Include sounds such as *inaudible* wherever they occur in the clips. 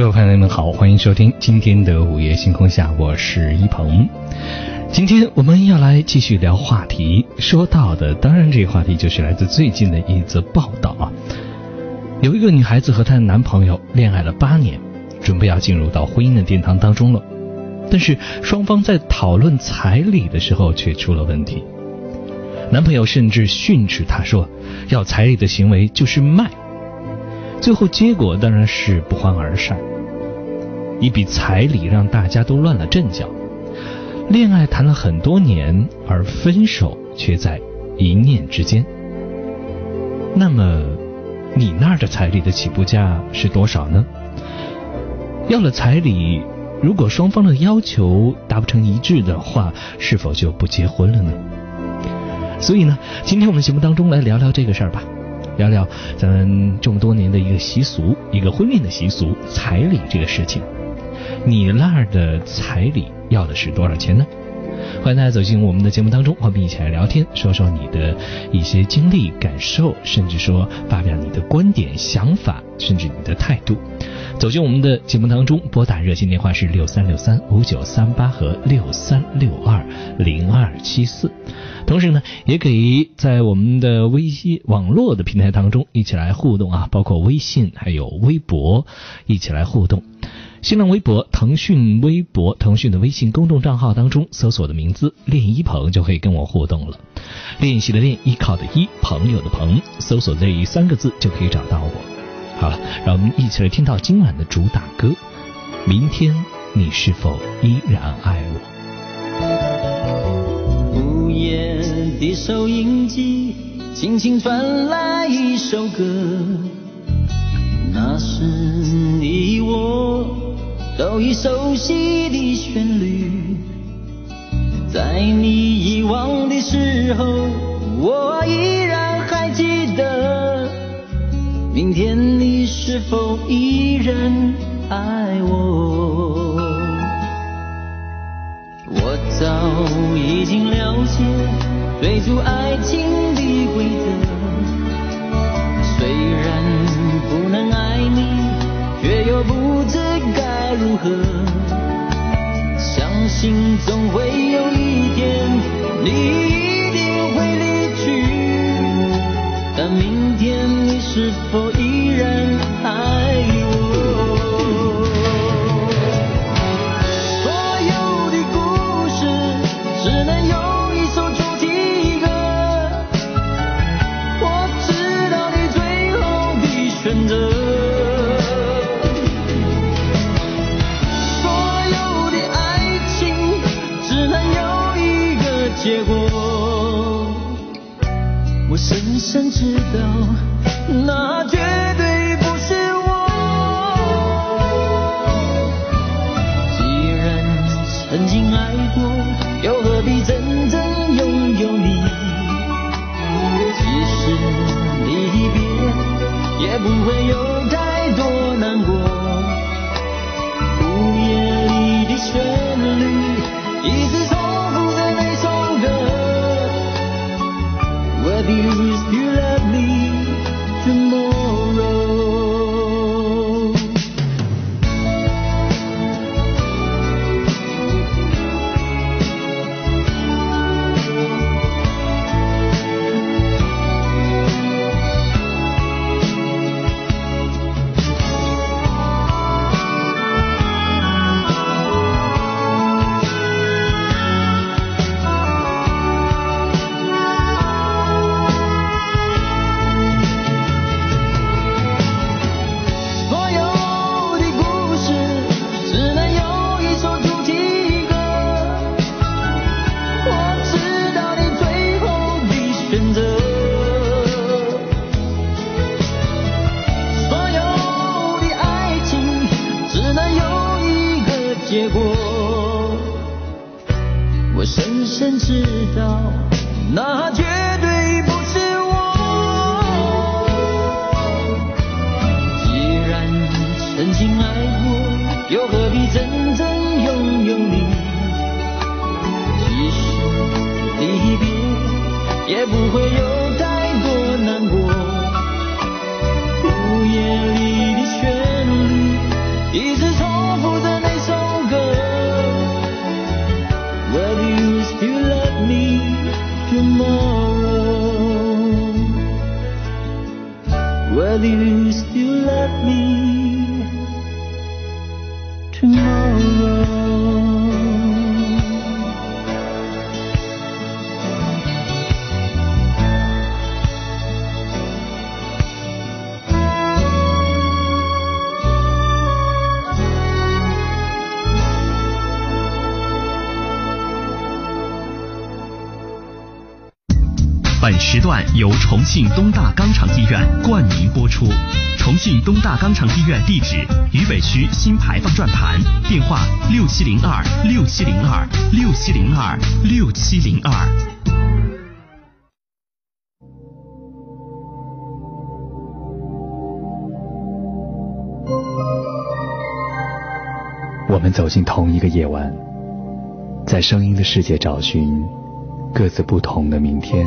各位朋友们好，欢迎收听今天的午夜星空下，我是一鹏。今天我们要来继续聊话题，说到的当然这个话题就是来自最近的一则报道啊。有一个女孩子和她的男朋友恋爱了八年，准备要进入到婚姻的殿堂当中了，但是双方在讨论彩礼的时候却出了问题。男朋友甚至训斥她说，要彩礼的行为就是卖。最后结果当然是不欢而散。一笔彩礼让大家都乱了阵脚，恋爱谈了很多年，而分手却在一念之间。那么，你那儿的彩礼的起步价是多少呢？要了彩礼，如果双方的要求达不成一致的话，是否就不结婚了呢？所以呢，今天我们节目当中来聊聊这个事儿吧，聊聊咱们这么多年的一个习俗，一个婚恋的习俗——彩礼这个事情。你那儿的彩礼要的是多少钱呢？欢迎大家走进我们的节目当中，我们一起来聊天，说说你的一些经历、感受，甚至说发表你的观点、想法，甚至你的态度。走进我们的节目当中，拨打热线电话是六三六三五九三八和六三六二零二七四。同时呢，也可以在我们的微信网络的平台当中一起来互动啊，包括微信还有微博，一起来互动。新浪微博、腾讯微博、腾讯的微信公众账号当中搜索的名字“练一鹏”就可以跟我互动了。练习的练，依靠的依，朋友的朋，搜索这三个字就可以找到我。好了，让我们一起来听到今晚的主打歌。明天你是否依然爱我？午夜的收音机轻轻传来一首歌，那是你我。都已熟悉的旋律，在你遗忘的时候，我依然还记得。明天你是否依然爱我？我早已经了解追逐爱情的爱你，却又不知该。如何？相信总会有一天，你一定会离去。但明天你是否依然我深深知道，那绝对不是我。既然曾经爱过，又何必真正拥有你？即使离别，也不会有太多难过。段由重庆东大肛肠医院冠名播出。重庆东大肛肠医院地址：渝北区新排放转盘，电话：六七零二六七零二六七零二六七零二。我们走进同一个夜晚，在声音的世界找寻各自不同的明天。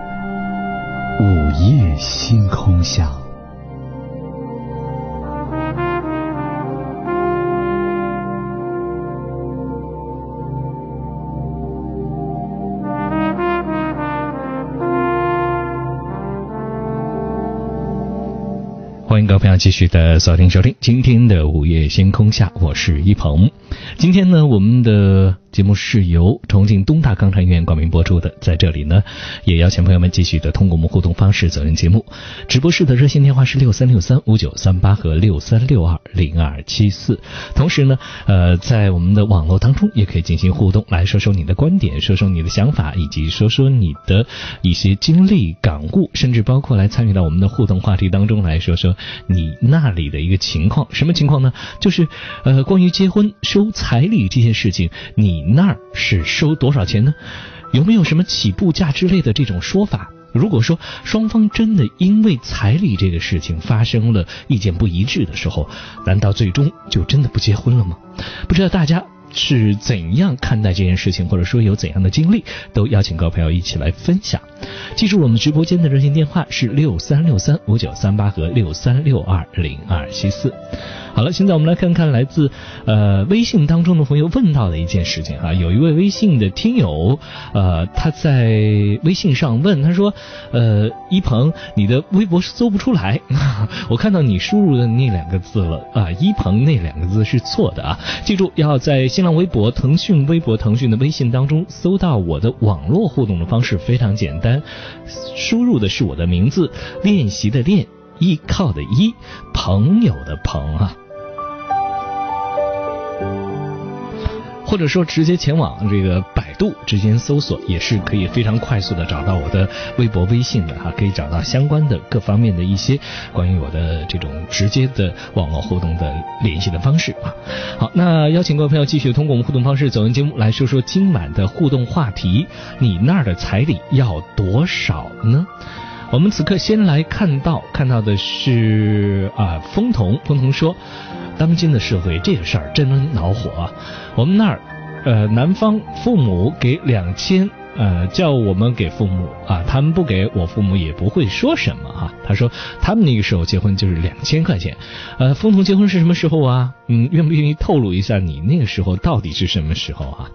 午夜星空下。欢迎各位朋友继续的锁定收听今天的午夜星空下，我是一鹏。今天呢，我们的。节目是由重庆东大肛肠医院冠名播出的，在这里呢，也邀请朋友们继续的通过我们互动方式走进节目。直播室的热线电话是六三六三五九三八和六三六二零二七四。同时呢，呃，在我们的网络当中也可以进行互动，来说说你的观点，说说你的想法，以及说说你的一些经历感悟，甚至包括来参与到我们的互动话题当中来说说你那里的一个情况。什么情况呢？就是呃，关于结婚收彩礼这件事情，你。你那儿是收多少钱呢？有没有什么起步价之类的这种说法？如果说双方真的因为彩礼这个事情发生了意见不一致的时候，难道最终就真的不结婚了吗？不知道大家是怎样看待这件事情，或者说有怎样的经历，都邀请各位朋友一起来分享。记住我们直播间的热线电话是六三六三五九三八和六三六二零二七四。好了，现在我们来看看来自呃微信当中的朋友问到的一件事情啊，有一位微信的听友呃他在微信上问，他说呃一鹏你的微博搜不出来，*laughs* 我看到你输入的那两个字了啊，一鹏那两个字是错的啊，记住要在新浪微博、腾讯微博、腾讯的微信当中搜到我的网络互动的方式非常简单，输入的是我的名字，练习的练，依靠的依，朋友的朋啊。或者说直接前往这个百度直接搜索，也是可以非常快速的找到我的微博、微信的哈，可以找到相关的各方面的一些关于我的这种直接的网络互动的联系的方式啊。好，那邀请各位朋友继续通过我们互动方式走进节目，来说说今晚的互动话题：你那儿的彩礼要多少呢？我们此刻先来看到看到的是啊，风童，风童说。当今的社会，这个事儿真恼火啊！我们那儿，呃，男方父母给两千，呃，叫我们给父母啊，他们不给我父母也不会说什么哈。他说他们那个时候结婚就是两千块钱，呃，风童结婚是什么时候啊？嗯，愿不愿意透露一下你那个时候到底是什么时候啊？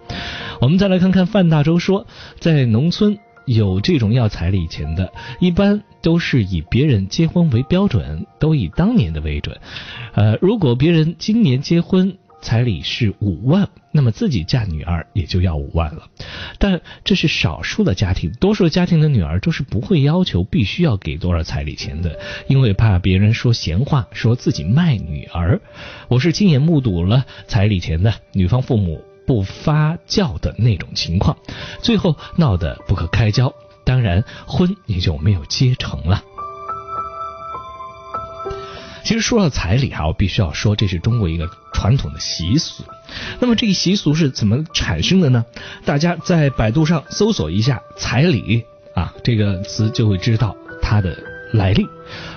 我们再来看看范大洲说，在农村。有这种要彩礼钱的，一般都是以别人结婚为标准，都以当年的为准。呃，如果别人今年结婚彩礼是五万，那么自己嫁女儿也就要五万了。但这是少数的家庭，多数家庭的女儿都是不会要求必须要给多少彩礼钱的，因为怕别人说闲话，说自己卖女儿。我是亲眼目睹了彩礼钱的，女方父母。不发酵的那种情况，最后闹得不可开交，当然婚也就没有结成了。其实说到彩礼哈，我必须要说，这是中国一个传统的习俗。那么这个习俗是怎么产生的呢？大家在百度上搜索一下彩礼啊，这个词就会知道它的来历。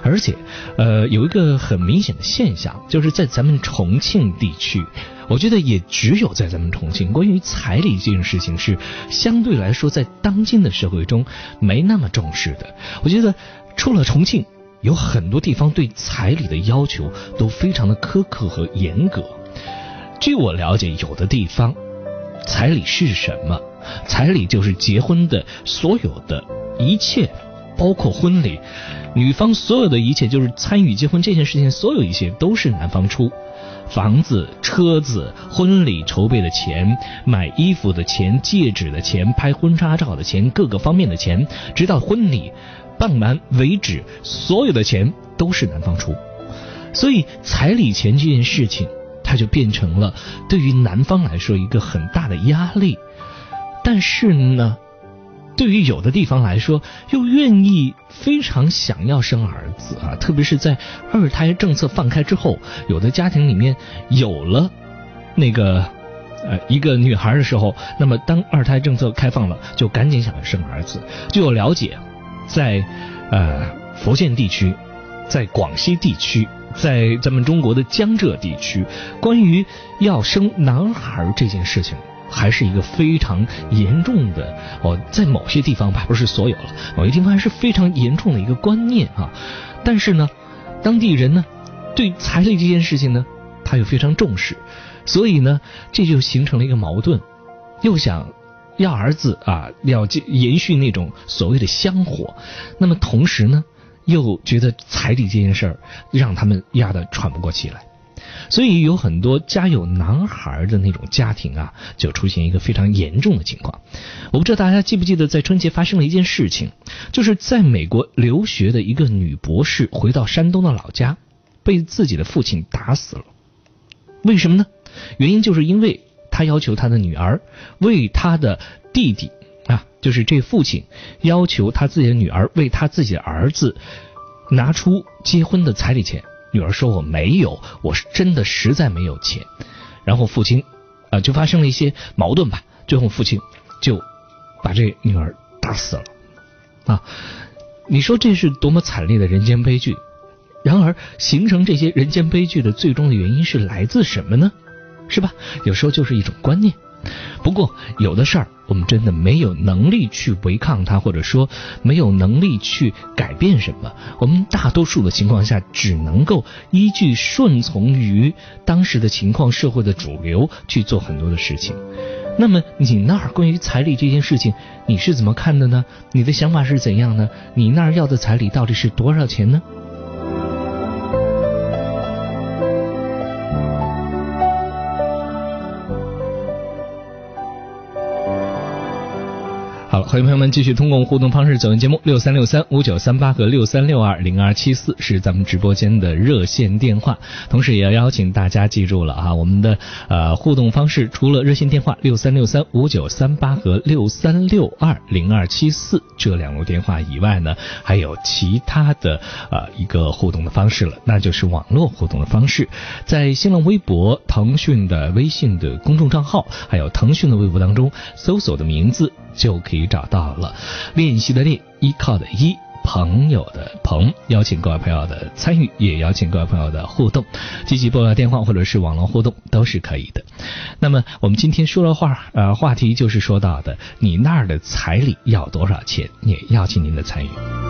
而且，呃，有一个很明显的现象，就是在咱们重庆地区，我觉得也只有在咱们重庆，关于彩礼这件事情是相对来说在当今的社会中没那么重视的。我觉得除了重庆，有很多地方对彩礼的要求都非常的苛刻和严格。据我了解，有的地方，彩礼是什么？彩礼就是结婚的所有的一切，包括婚礼，女方所有的一切，就是参与结婚这件事情，所有一切都是男方出。房子、车子、婚礼筹备的钱、买衣服的钱、戒指的钱、拍婚纱照的钱，各个方面的钱，直到婚礼办完为止，所有的钱都是男方出。所以彩礼钱这件事情，它就变成了对于男方来说一个很大的压力。但是呢，对于有的地方来说，又愿意非常想要生儿子啊，特别是在二胎政策放开之后，有的家庭里面有了那个呃一个女孩的时候，那么当二胎政策开放了，就赶紧想要生儿子。据我了解，在呃福建地区，在广西地区，在咱们中国的江浙地区，关于要生男孩这件事情。还是一个非常严重的哦，在某些地方吧，不是所有了，某些地方还是非常严重的一个观念啊。但是呢，当地人呢，对彩礼这件事情呢，他又非常重视，所以呢，这就形成了一个矛盾，又想要儿子啊，要延续那种所谓的香火，那么同时呢，又觉得彩礼这件事儿让他们压得喘不过气来。所以有很多家有男孩的那种家庭啊，就出现一个非常严重的情况。我不知道大家记不记得，在春节发生了一件事情，就是在美国留学的一个女博士回到山东的老家，被自己的父亲打死了。为什么呢？原因就是因为他要求他的女儿为他的弟弟啊，就是这父亲要求他自己的女儿为他自己的儿子拿出结婚的彩礼钱。女儿说：“我没有，我是真的实在没有钱。”然后父亲，啊，就发生了一些矛盾吧。最后父亲就把这女儿打死了。啊，你说这是多么惨烈的人间悲剧！然而，形成这些人间悲剧的最终的原因是来自什么呢？是吧？有时候就是一种观念。不过，有的事儿我们真的没有能力去违抗它，或者说没有能力去改变什么。我们大多数的情况下，只能够依据顺从于当时的情况、社会的主流去做很多的事情。那么，你那儿关于彩礼这件事情，你是怎么看的呢？你的想法是怎样呢？你那儿要的彩礼到底是多少钱呢？好了欢迎朋友们继续通过互动方式走进节目，六三六三五九三八和六三六二零二七四是咱们直播间的热线电话。同时，也要邀请大家记住了啊，我们的呃互动方式除了热线电话六三六三五九三八和六三六二零二七四这两路电话以外呢，还有其他的呃一个互动的方式了，那就是网络互动的方式，在新浪微博、腾讯的微信的公众账号，还有腾讯的微博当中搜索的名字。就可以找到了。练习的练，依靠的依，朋友的朋，邀请各位朋友的参与，也邀请各位朋友的互动，积极拨打电话或者是网络互动都是可以的。那么我们今天说的话，呃，话题就是说到的，你那儿的彩礼要多少钱？也邀请您的参与。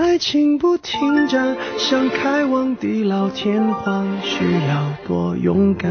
爱情不停站，想开往地老天荒，需要多勇敢。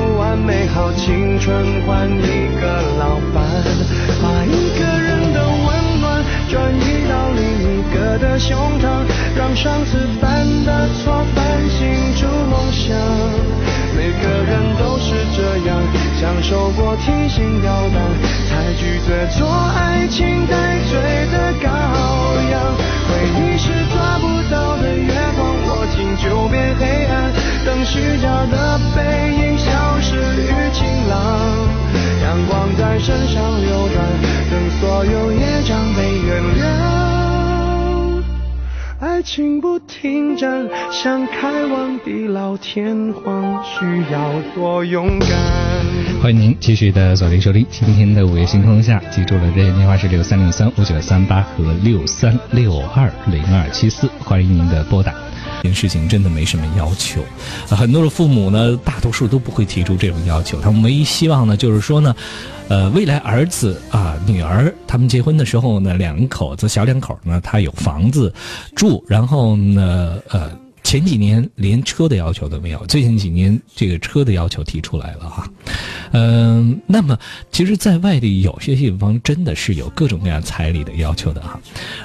完美好青春换一个老伴，把一个人的温暖转移到另一个的胸膛，让上次犯的错反省出梦想。每个人都是这样，享受过提心吊胆，才拒绝做爱情带罪的羔羊。回忆是抓不到的月光，握紧就变黑暗，等虚假的背影消失于晴朗。阳光在身上流转，等所有业障被原谅。爱情不停站，想开往地老天荒，需要多勇敢。欢迎您继续的锁定收听今天的午夜星空下，记住了热线电话是六三六三五九三八和六三六二零二七四，欢迎您的拨打。这件事情真的没什么要求，很多的父母呢，大多数都不会提出这种要求，他们唯一希望呢，就是说呢，呃，未来儿子啊、女儿他们结婚的时候呢，两口子小两口呢，他有房子住，然后呢，呃。前几年连车的要求都没有，最近几年这个车的要求提出来了哈，嗯、那么其实，在外地有些地方真的是有各种各样彩礼的要求的哈，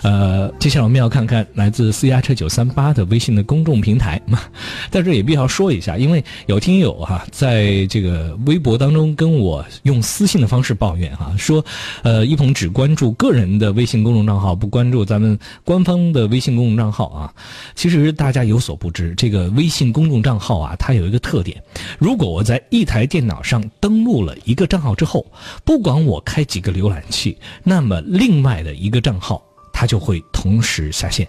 呃，接下来我们要看看来自私家车九三八的微信的公众平台，*laughs* 在这也必要说一下，因为有听友哈、在这个微博当中跟我用私信的方式抱怨哈、说，呃，一鹏只关注个人的微信公众账号，不关注咱们官方的微信公众账号啊。其实大家有所不知，这个微信公众账号啊，它有一个特点，如果我在一台电脑上登录了一个账号之后，不管我开几个浏览器，那么另外的一个账号它就会同时下线。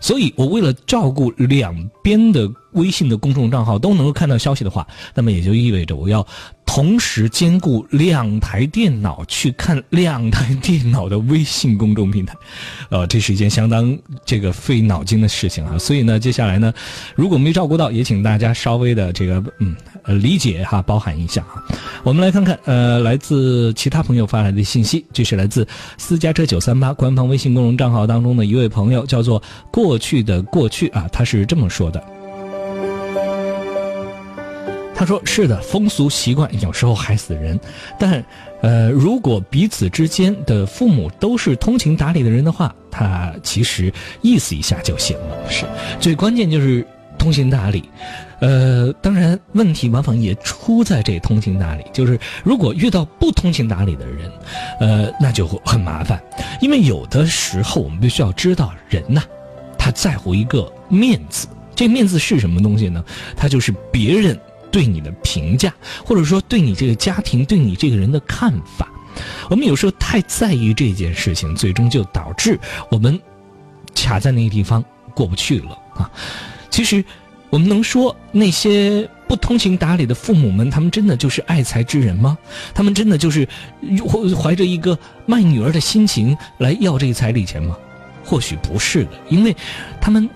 所以我为了照顾两边的微信的公众账号都能够看到消息的话，那么也就意味着我要同时兼顾两台电脑去看两台电脑的微信公众平台，*laughs* 呃，这是一件相当这个费脑筋的事情啊。所以呢，接下来呢，如果没照顾到，也请大家稍微的这个嗯呃理解哈，包涵一下啊。我们来看看呃来自其他朋友发来的信息，这是来自私家车九三八官方微信公众账号当中的一位朋友，叫做过去的过去啊，他是这么说的。他说：“是的，风俗习惯有时候害死人，但，呃，如果彼此之间的父母都是通情达理的人的话，他其实意思一下就行了。是，最关键就是通情达理。呃，当然，问题往往也出在这通情达理，就是如果遇到不通情达理的人，呃，那就很麻烦，因为有的时候我们必须要知道，人呐、他在乎一个面子。这面子是什么东西呢？它就是别人对你的评价，或者说对你这个家庭、对你这个人的看法。我们有时候太在意这件事情，最终就导致我们卡在那个地方过不去了啊。其实，我们能说那些不通情达理的父母们，他们真的就是爱财之人吗？他们真的就是怀着一个卖女儿的心情来要这个彩礼钱吗？或许不是的，因为他们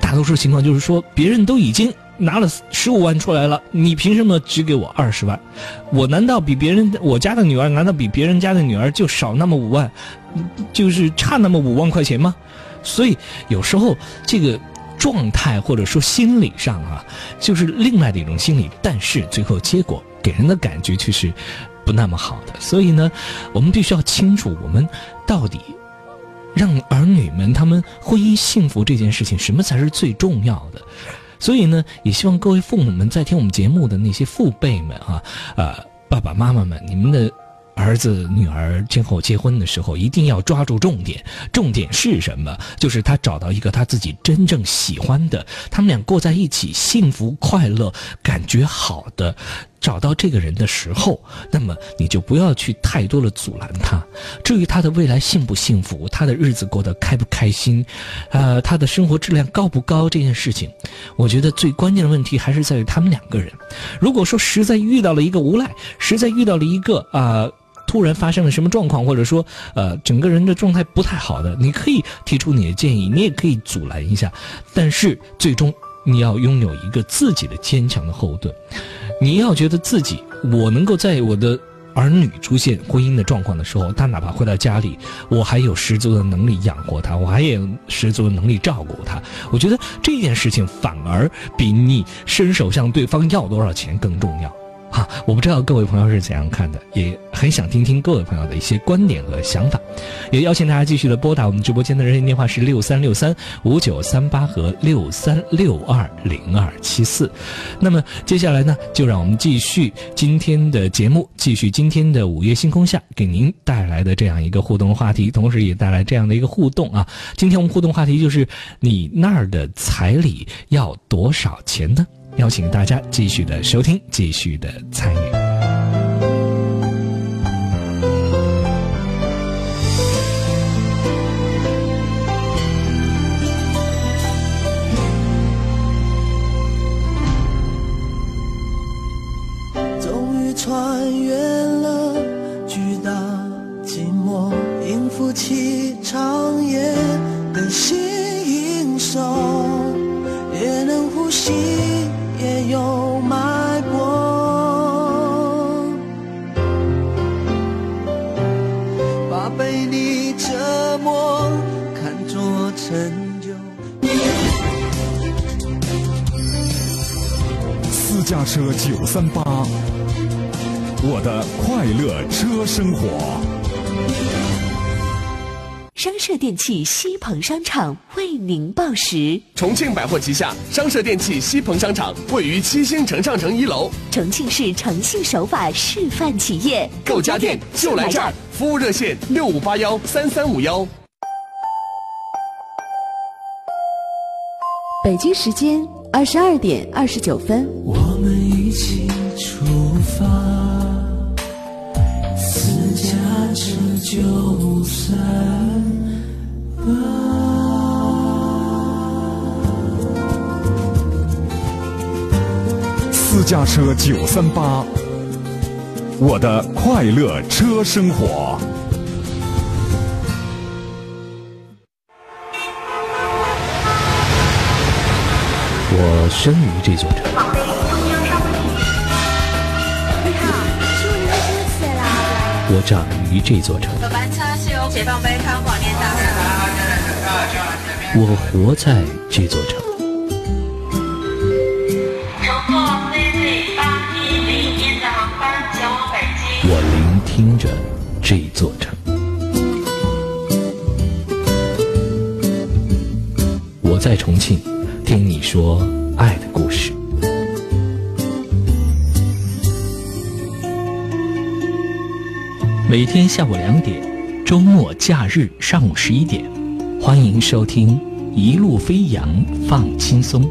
大多数情况就是说，别人都已经拿了十五万出来了，你凭什么只给我二十万？我难道比别人我家的女儿难道比别人家的女儿就少那么五万，就是差那么五万块钱吗？所以有时候这个状态或者说心理上啊，就是另外的一种心理，但是最后结果给人的感觉却是不那么好的。所以呢，我们必须要清楚，我们到底让儿女们他们婚姻幸福这件事情，什么才是最重要的？所以呢，也希望各位父母们在听我们节目的那些父辈们啊，呃，爸爸妈妈们，你们的。儿子女儿今后结婚的时候，一定要抓住重点。重点是什么？就是他找到一个他自己真正喜欢的，他们俩过在一起，幸福快乐，感觉好的。找到这个人的时候，那么你就不要去太多的阻拦他。至于他的未来幸不幸福，他的日子过得开不开心，呃，他的生活质量高不高这件事情，我觉得最关键的问题还是在于他们两个人。如果说实在遇到了一个无赖，实在遇到了一个啊。突然发生了什么状况，或者说，呃，整个人的状态不太好的，你可以提出你的建议，你也可以阻拦一下，但是最终你要拥有一个自己的坚强的后盾，你要觉得自己，我能够在我的儿女出现婚姻的状况的时候，他哪怕回到家里，我还有十足的能力养活他，我还有十足的能力照顾他，我觉得这件事情反而比你伸手向对方要多少钱更重要。啊，*laughs* 我不知道各位朋友是怎样看的，也很想听听各位朋友的一些观点和想法，也邀请大家继续的拨打我们直播间的热线电话是六三六三五九三八和六三六二零二七四。那么接下来呢，就让我们继续今天的节目，继续今天的午夜星空下给您带来的这样一个互动话题，同时也带来这样的一个互动啊。今天我们互动话题就是你那儿的彩礼要多少钱呢？邀请大家继续的收听，继续的参与。家车九三八，我的快乐车生活。商社电器西鹏商场为您报时。重庆百货旗下商社电器西鹏商场位于七星城上城一楼，重庆市诚信守法示范企业，购家电就来这儿。服务热线六五八幺三三五幺。北京时间二十二点二十九分。我们一起出发，私家车九三。私家车九三八，我的快乐车生活。我生于这座城。你好，请问你喝什么吃的啦？我长于这座城。班车是由解放碑康广电大厦。我活在这座城。我聆听着这座城。我在重庆听你说爱的故事。每天下午两点，周末假日上午十一点。欢迎收听《一路飞扬放轻松》。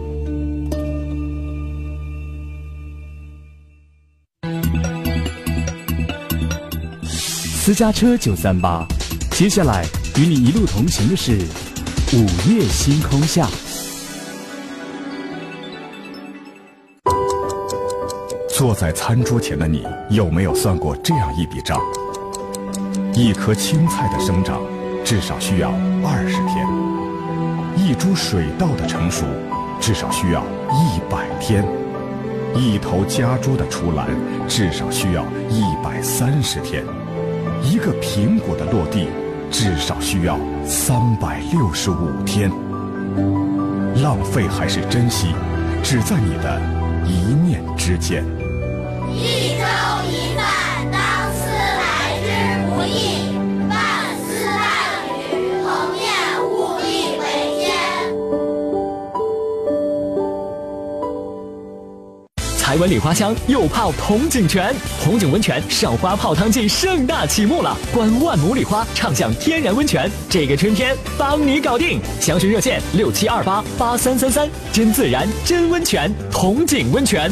私家车九三八，接下来与你一路同行的是午夜星空下。坐在餐桌前的你，有没有算过这样一笔账？一颗青菜的生长。至少需要二十天，一株水稻的成熟至少需要一百天，一头家猪的出栏至少需要一百三十天，一个苹果的落地至少需要三百六十五天。浪费还是珍惜，只在你的一念之间。一粥一饭当。思来之不易，万丝万缕，鸿雁无力为天。财文里花香又泡铜井泉，铜井温泉少花泡汤季盛大启幕了！观万亩里花，畅享天然温泉，这个春天帮你搞定！详询热线六七二八八三三三，真自然真温泉，铜井温泉。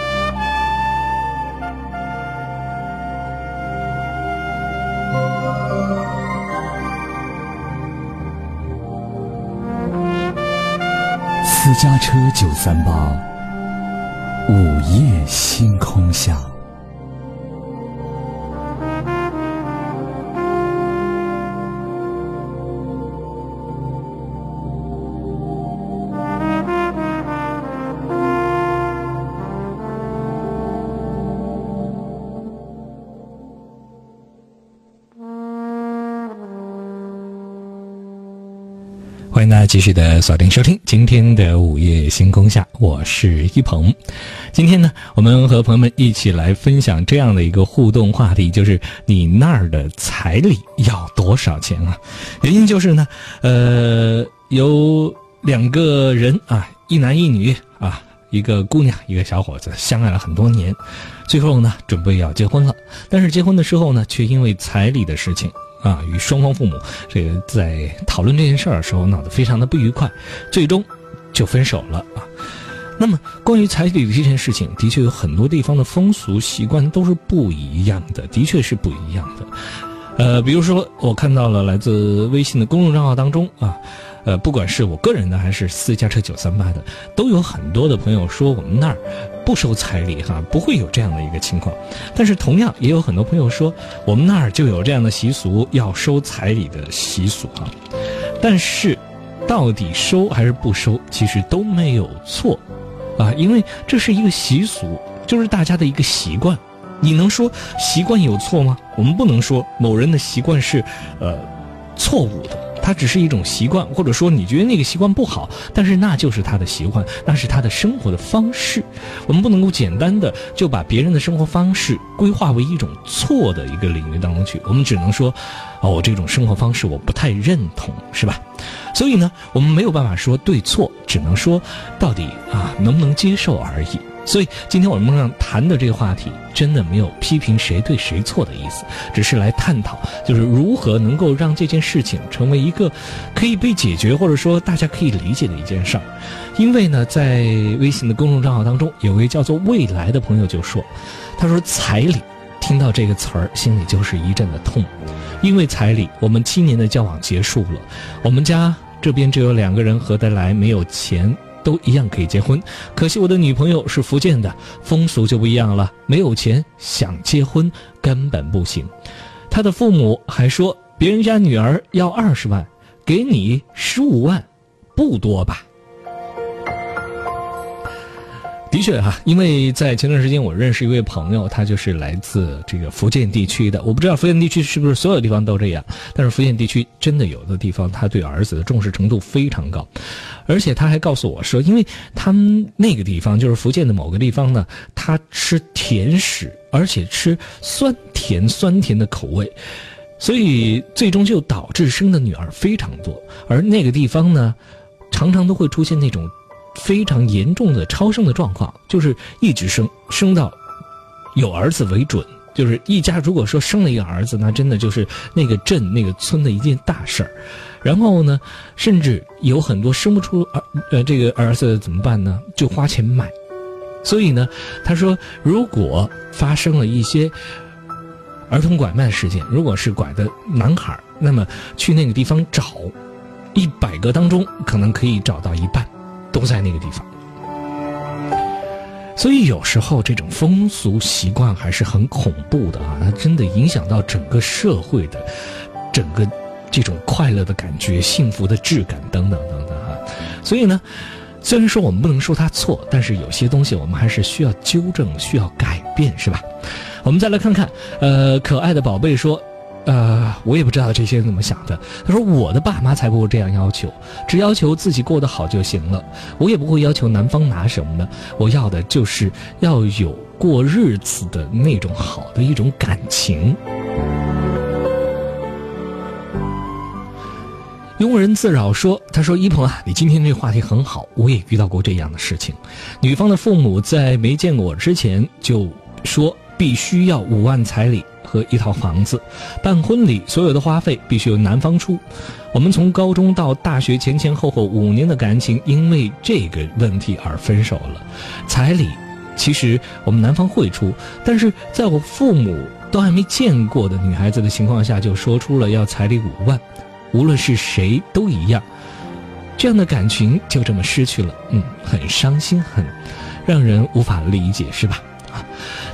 私家车九三八，午夜星空下。继续的锁定收听今天的午夜星空下，我是一鹏。今天呢，我们和朋友们一起来分享这样的一个互动话题，就是你那儿的彩礼要多少钱啊？原因就是呢，呃，有两个人啊，一男一女啊，一个姑娘，一个小伙子，相爱了很多年，最后呢，准备要结婚了，但是结婚的时候呢，却因为彩礼的事情。啊，与双方父母这个在讨论这件事儿的时候闹得非常的不愉快，最终就分手了啊。那么关于彩礼的这件事情，的确有很多地方的风俗习惯都是不一样的，的确是不一样的。呃，比如说我看到了来自微信的公众账号当中啊，呃，不管是我个人的还是私家车九三八的，都有很多的朋友说我们那儿不收彩礼哈，不会有这样的一个情况。但是同样也有很多朋友说我们那儿就有这样的习俗，要收彩礼的习俗哈。但是到底收还是不收，其实都没有错啊，因为这是一个习俗，就是大家的一个习惯。你能说习惯有错吗？我们不能说某人的习惯是，呃，错误的。他只是一种习惯，或者说你觉得那个习惯不好，但是那就是他的习惯，那是他的生活的方式。我们不能够简单的就把别人的生活方式规划为一种错的一个领域当中去。我们只能说，哦，这种生活方式我不太认同，是吧？所以呢，我们没有办法说对错，只能说到底啊能不能接受而已。所以今天我们上谈的这个话题，真的没有批评谁对谁错的意思，只是来探讨，就是如何能够让这件事情成为一个可以被解决，或者说大家可以理解的一件事儿。因为呢，在微信的公众账号当中，有位叫做未来的朋友就说，他说彩礼，听到这个词儿，心里就是一阵的痛，因为彩礼，我们七年的交往结束了，我们家这边只有两个人合得来，没有钱。都一样可以结婚，可惜我的女朋友是福建的，风俗就不一样了，没有钱想结婚根本不行。他的父母还说，别人家女儿要二十万，给你十五万，不多吧？的确哈，因为在前段时间我认识一位朋友，他就是来自这个福建地区的。我不知道福建地区是不是所有地方都这样，但是福建地区真的有的地方，他对儿子的重视程度非常高，而且他还告诉我说，因为他们那个地方就是福建的某个地方呢，他吃甜食，而且吃酸甜酸甜的口味，所以最终就导致生的女儿非常多，而那个地方呢，常常都会出现那种。非常严重的超生的状况，就是一直生生到有儿子为准，就是一家如果说生了一个儿子，那真的就是那个镇那个村的一件大事儿。然后呢，甚至有很多生不出儿呃这个儿子怎么办呢？就花钱买。所以呢，他说，如果发生了一些儿童拐卖事件，如果是拐的男孩，那么去那个地方找，一百个当中可能可以找到一半。都在那个地方。所以有时候这种风俗习惯还是很恐怖的啊，它真的影响到整个社会的整个这种快乐的感觉、幸福的质感等等等等哈。所以呢，虽然说我们不能说它错，但是有些东西我们还是需要纠正、需要改变，是吧？我们再来看看，呃，可爱的宝贝说。呃，我也不知道这些人怎么想的。他说：“我的爸妈才不会这样要求，只要求自己过得好就行了。我也不会要求男方拿什么的，我要的就是要有过日子的那种好的一种感情。”庸人自扰说：“他说，一鹏啊，你今天这话题很好，我也遇到过这样的事情。女方的父母在没见过我之前就说必须要五万彩礼。”和一套房子，办婚礼所有的花费必须由男方出。我们从高中到大学前前后后五年的感情，因为这个问题而分手了。彩礼其实我们男方会出，但是在我父母都还没见过的女孩子的情况下，就说出了要彩礼五万，无论是谁都一样。这样的感情就这么失去了，嗯，很伤心，很让人无法理解，是吧？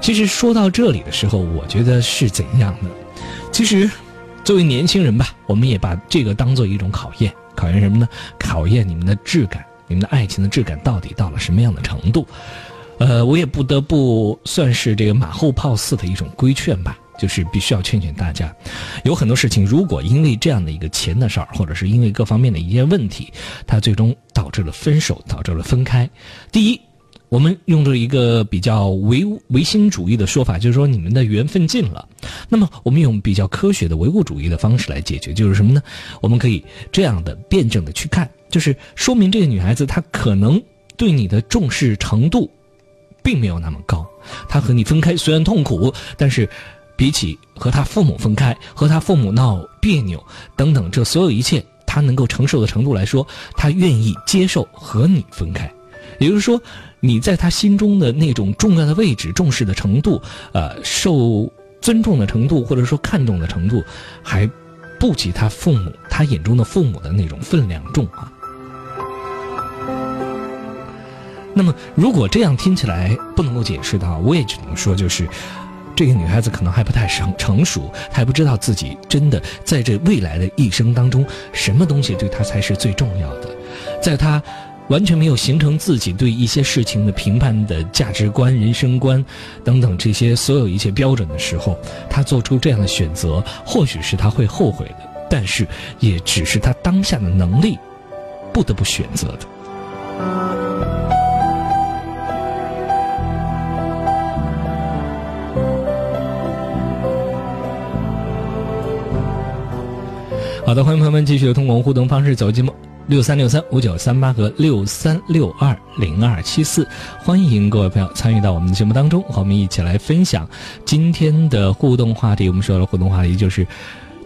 其实说到这里的时候，我觉得是怎样的？其实，作为年轻人吧，我们也把这个当做一种考验，考验什么呢？考验你们的质感，你们的爱情的质感到底到了什么样的程度？呃，我也不得不算是这个马后炮似的一种规劝吧，就是必须要劝劝大家，有很多事情，如果因为这样的一个钱的事儿，或者是因为各方面的一些问题，它最终导致了分手，导致了分开。第一。我们用着一个比较唯唯心主义的说法，就是说你们的缘分尽了。那么，我们用比较科学的唯物主义的方式来解决，就是什么呢？我们可以这样的辩证的去看，就是说明这个女孩子她可能对你的重视程度，并没有那么高。她和你分开虽然痛苦，但是比起和她父母分开、和她父母闹别扭等等这所有一切，她能够承受的程度来说，她愿意接受和你分开。也就是说。你在他心中的那种重要的位置、重视的程度、呃，受尊重的程度，或者说看重的程度，还不及他父母他眼中的父母的那种分量重啊。那么，如果这样听起来不能够解释的话，我也只能说，就是这个女孩子可能还不太成成熟，还不知道自己真的在这未来的一生当中，什么东西对她才是最重要的，在她。完全没有形成自己对一些事情的评判的价值观、人生观等等这些所有一切标准的时候，他做出这样的选择，或许是他会后悔的，但是也只是他当下的能力不得不选择的。好的，欢迎朋友们继续通过互动方式走进梦六三六三五九三八和六三六二零二七四，欢迎各位朋友参与到我们的节目当中，和我们一起来分享今天的互动话题。我们说的互动话题就是。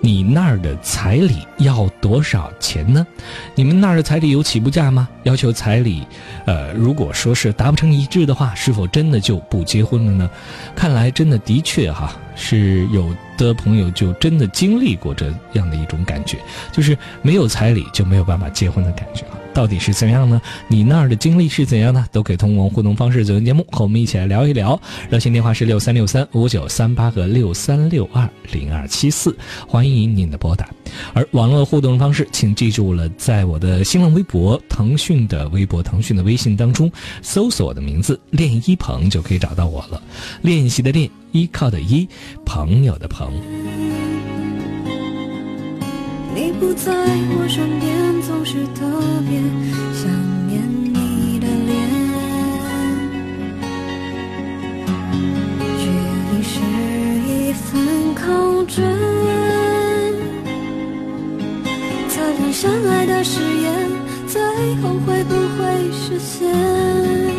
你那儿的彩礼要多少钱呢？你们那儿的彩礼有起步价吗？要求彩礼，呃，如果说是达不成一致的话，是否真的就不结婚了呢？看来真的的确哈，是有的朋友就真的经历过这样的一种感觉，就是没有彩礼就没有办法结婚的感觉啊。到底是怎样呢？你那儿的经历是怎样呢？都可以通过互动方式走进节目，和我们一起来聊一聊。热线电话是六三六三五九三八和六三六二零二七四，欢迎您的拨打。而网络互动方式，请记住了，在我的新浪微博、腾讯的微博、腾讯的微信当中，搜索我的名字“练一鹏”就可以找到我了。练习的练，依靠的依，朋友的朋。你不在我身边，总是特别想念你的脸。距离是一份考卷，测量相爱的誓言，最后会不会实现？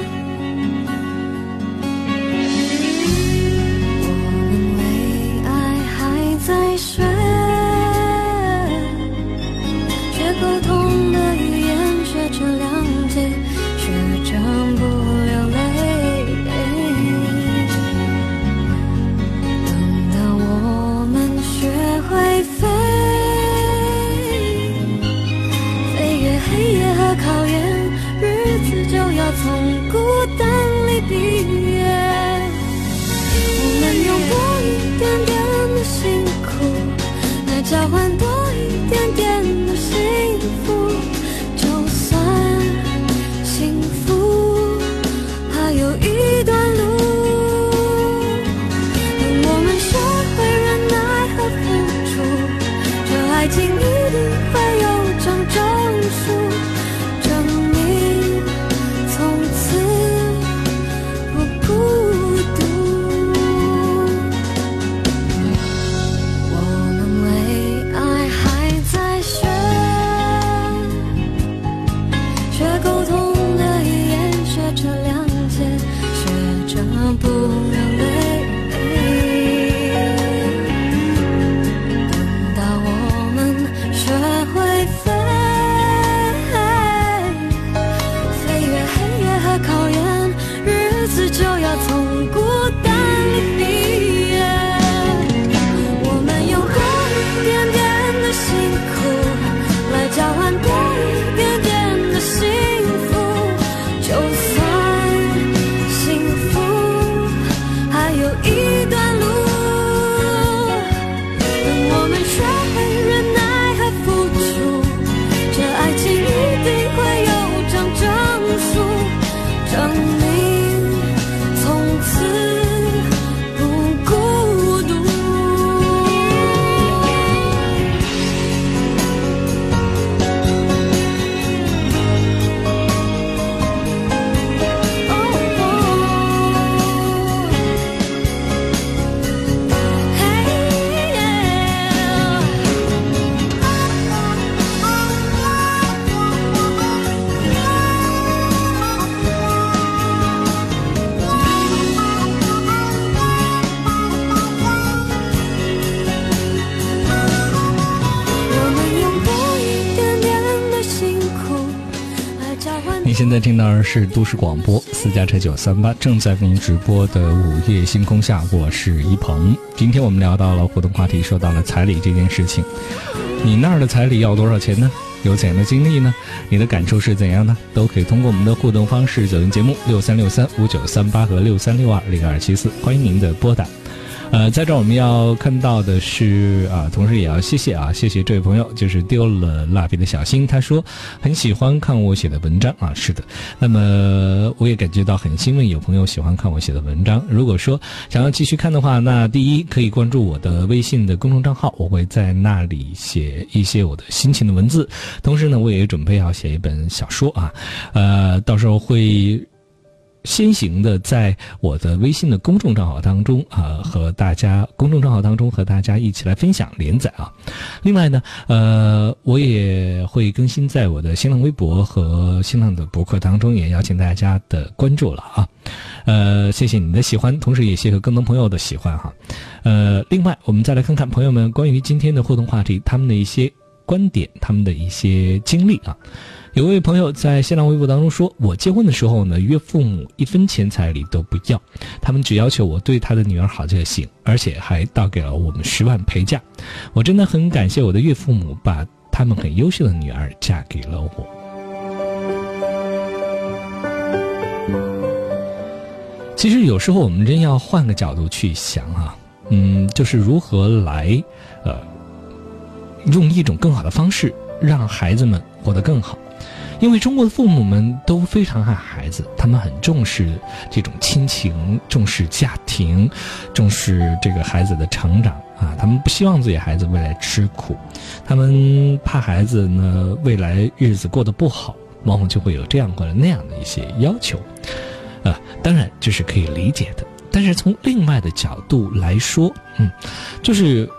是都市广播私家车九三八正在为您直播的午夜星空下，我是一鹏。今天我们聊到了互动话题，说到了彩礼这件事情。你那儿的彩礼要多少钱呢？有怎样的经历呢？你的感受是怎样呢？都可以通过我们的互动方式走进节目六三六三五九三八和六三六二零二七四，欢迎您的拨打。在这儿我们要看到的是啊，同时也要谢谢啊，谢谢这位朋友，就是丢了蜡笔的小新，他说很喜欢看我写的文章啊，是的，那么我也感觉到很欣慰，有朋友喜欢看我写的文章。如果说想要继续看的话，那第一可以关注我的微信的公众账号，我会在那里写一些我的心情的文字，同时呢，我也准备要写一本小说啊，呃，到时候会。先行的在我的微信的公众账号当中啊、和大家公众账号当中和大家一起来分享连载啊。另外呢，呃，我也会更新在我的新浪微博和新浪的博客当中，也邀请大家的关注了啊。呃，谢谢你的喜欢，同时也谢谢更多朋友的喜欢哈。呃，另外我们再来看看朋友们关于今天的互动话题，他们的一些观点，他们的一些经历啊。有位朋友在新浪微博当中说：“我结婚的时候呢，岳父母一分钱彩礼都不要，他们只要求我对他的女儿好就行，而且还倒给了我们十万陪嫁。我真的很感谢我的岳父母，把他们很优秀的女儿嫁给了我。”其实有时候我们真要换个角度去想啊，嗯，就是如何来，呃，用一种更好的方式让孩子们活得更好。因为中国的父母们都非常爱孩子，他们很重视这种亲情，重视家庭，重视这个孩子的成长啊。他们不希望自己孩子未来吃苦，他们怕孩子呢未来日子过得不好，往往就会有这样或者那样的一些要求。啊，当然这是可以理解的。但是从另外的角度来说，嗯，就是。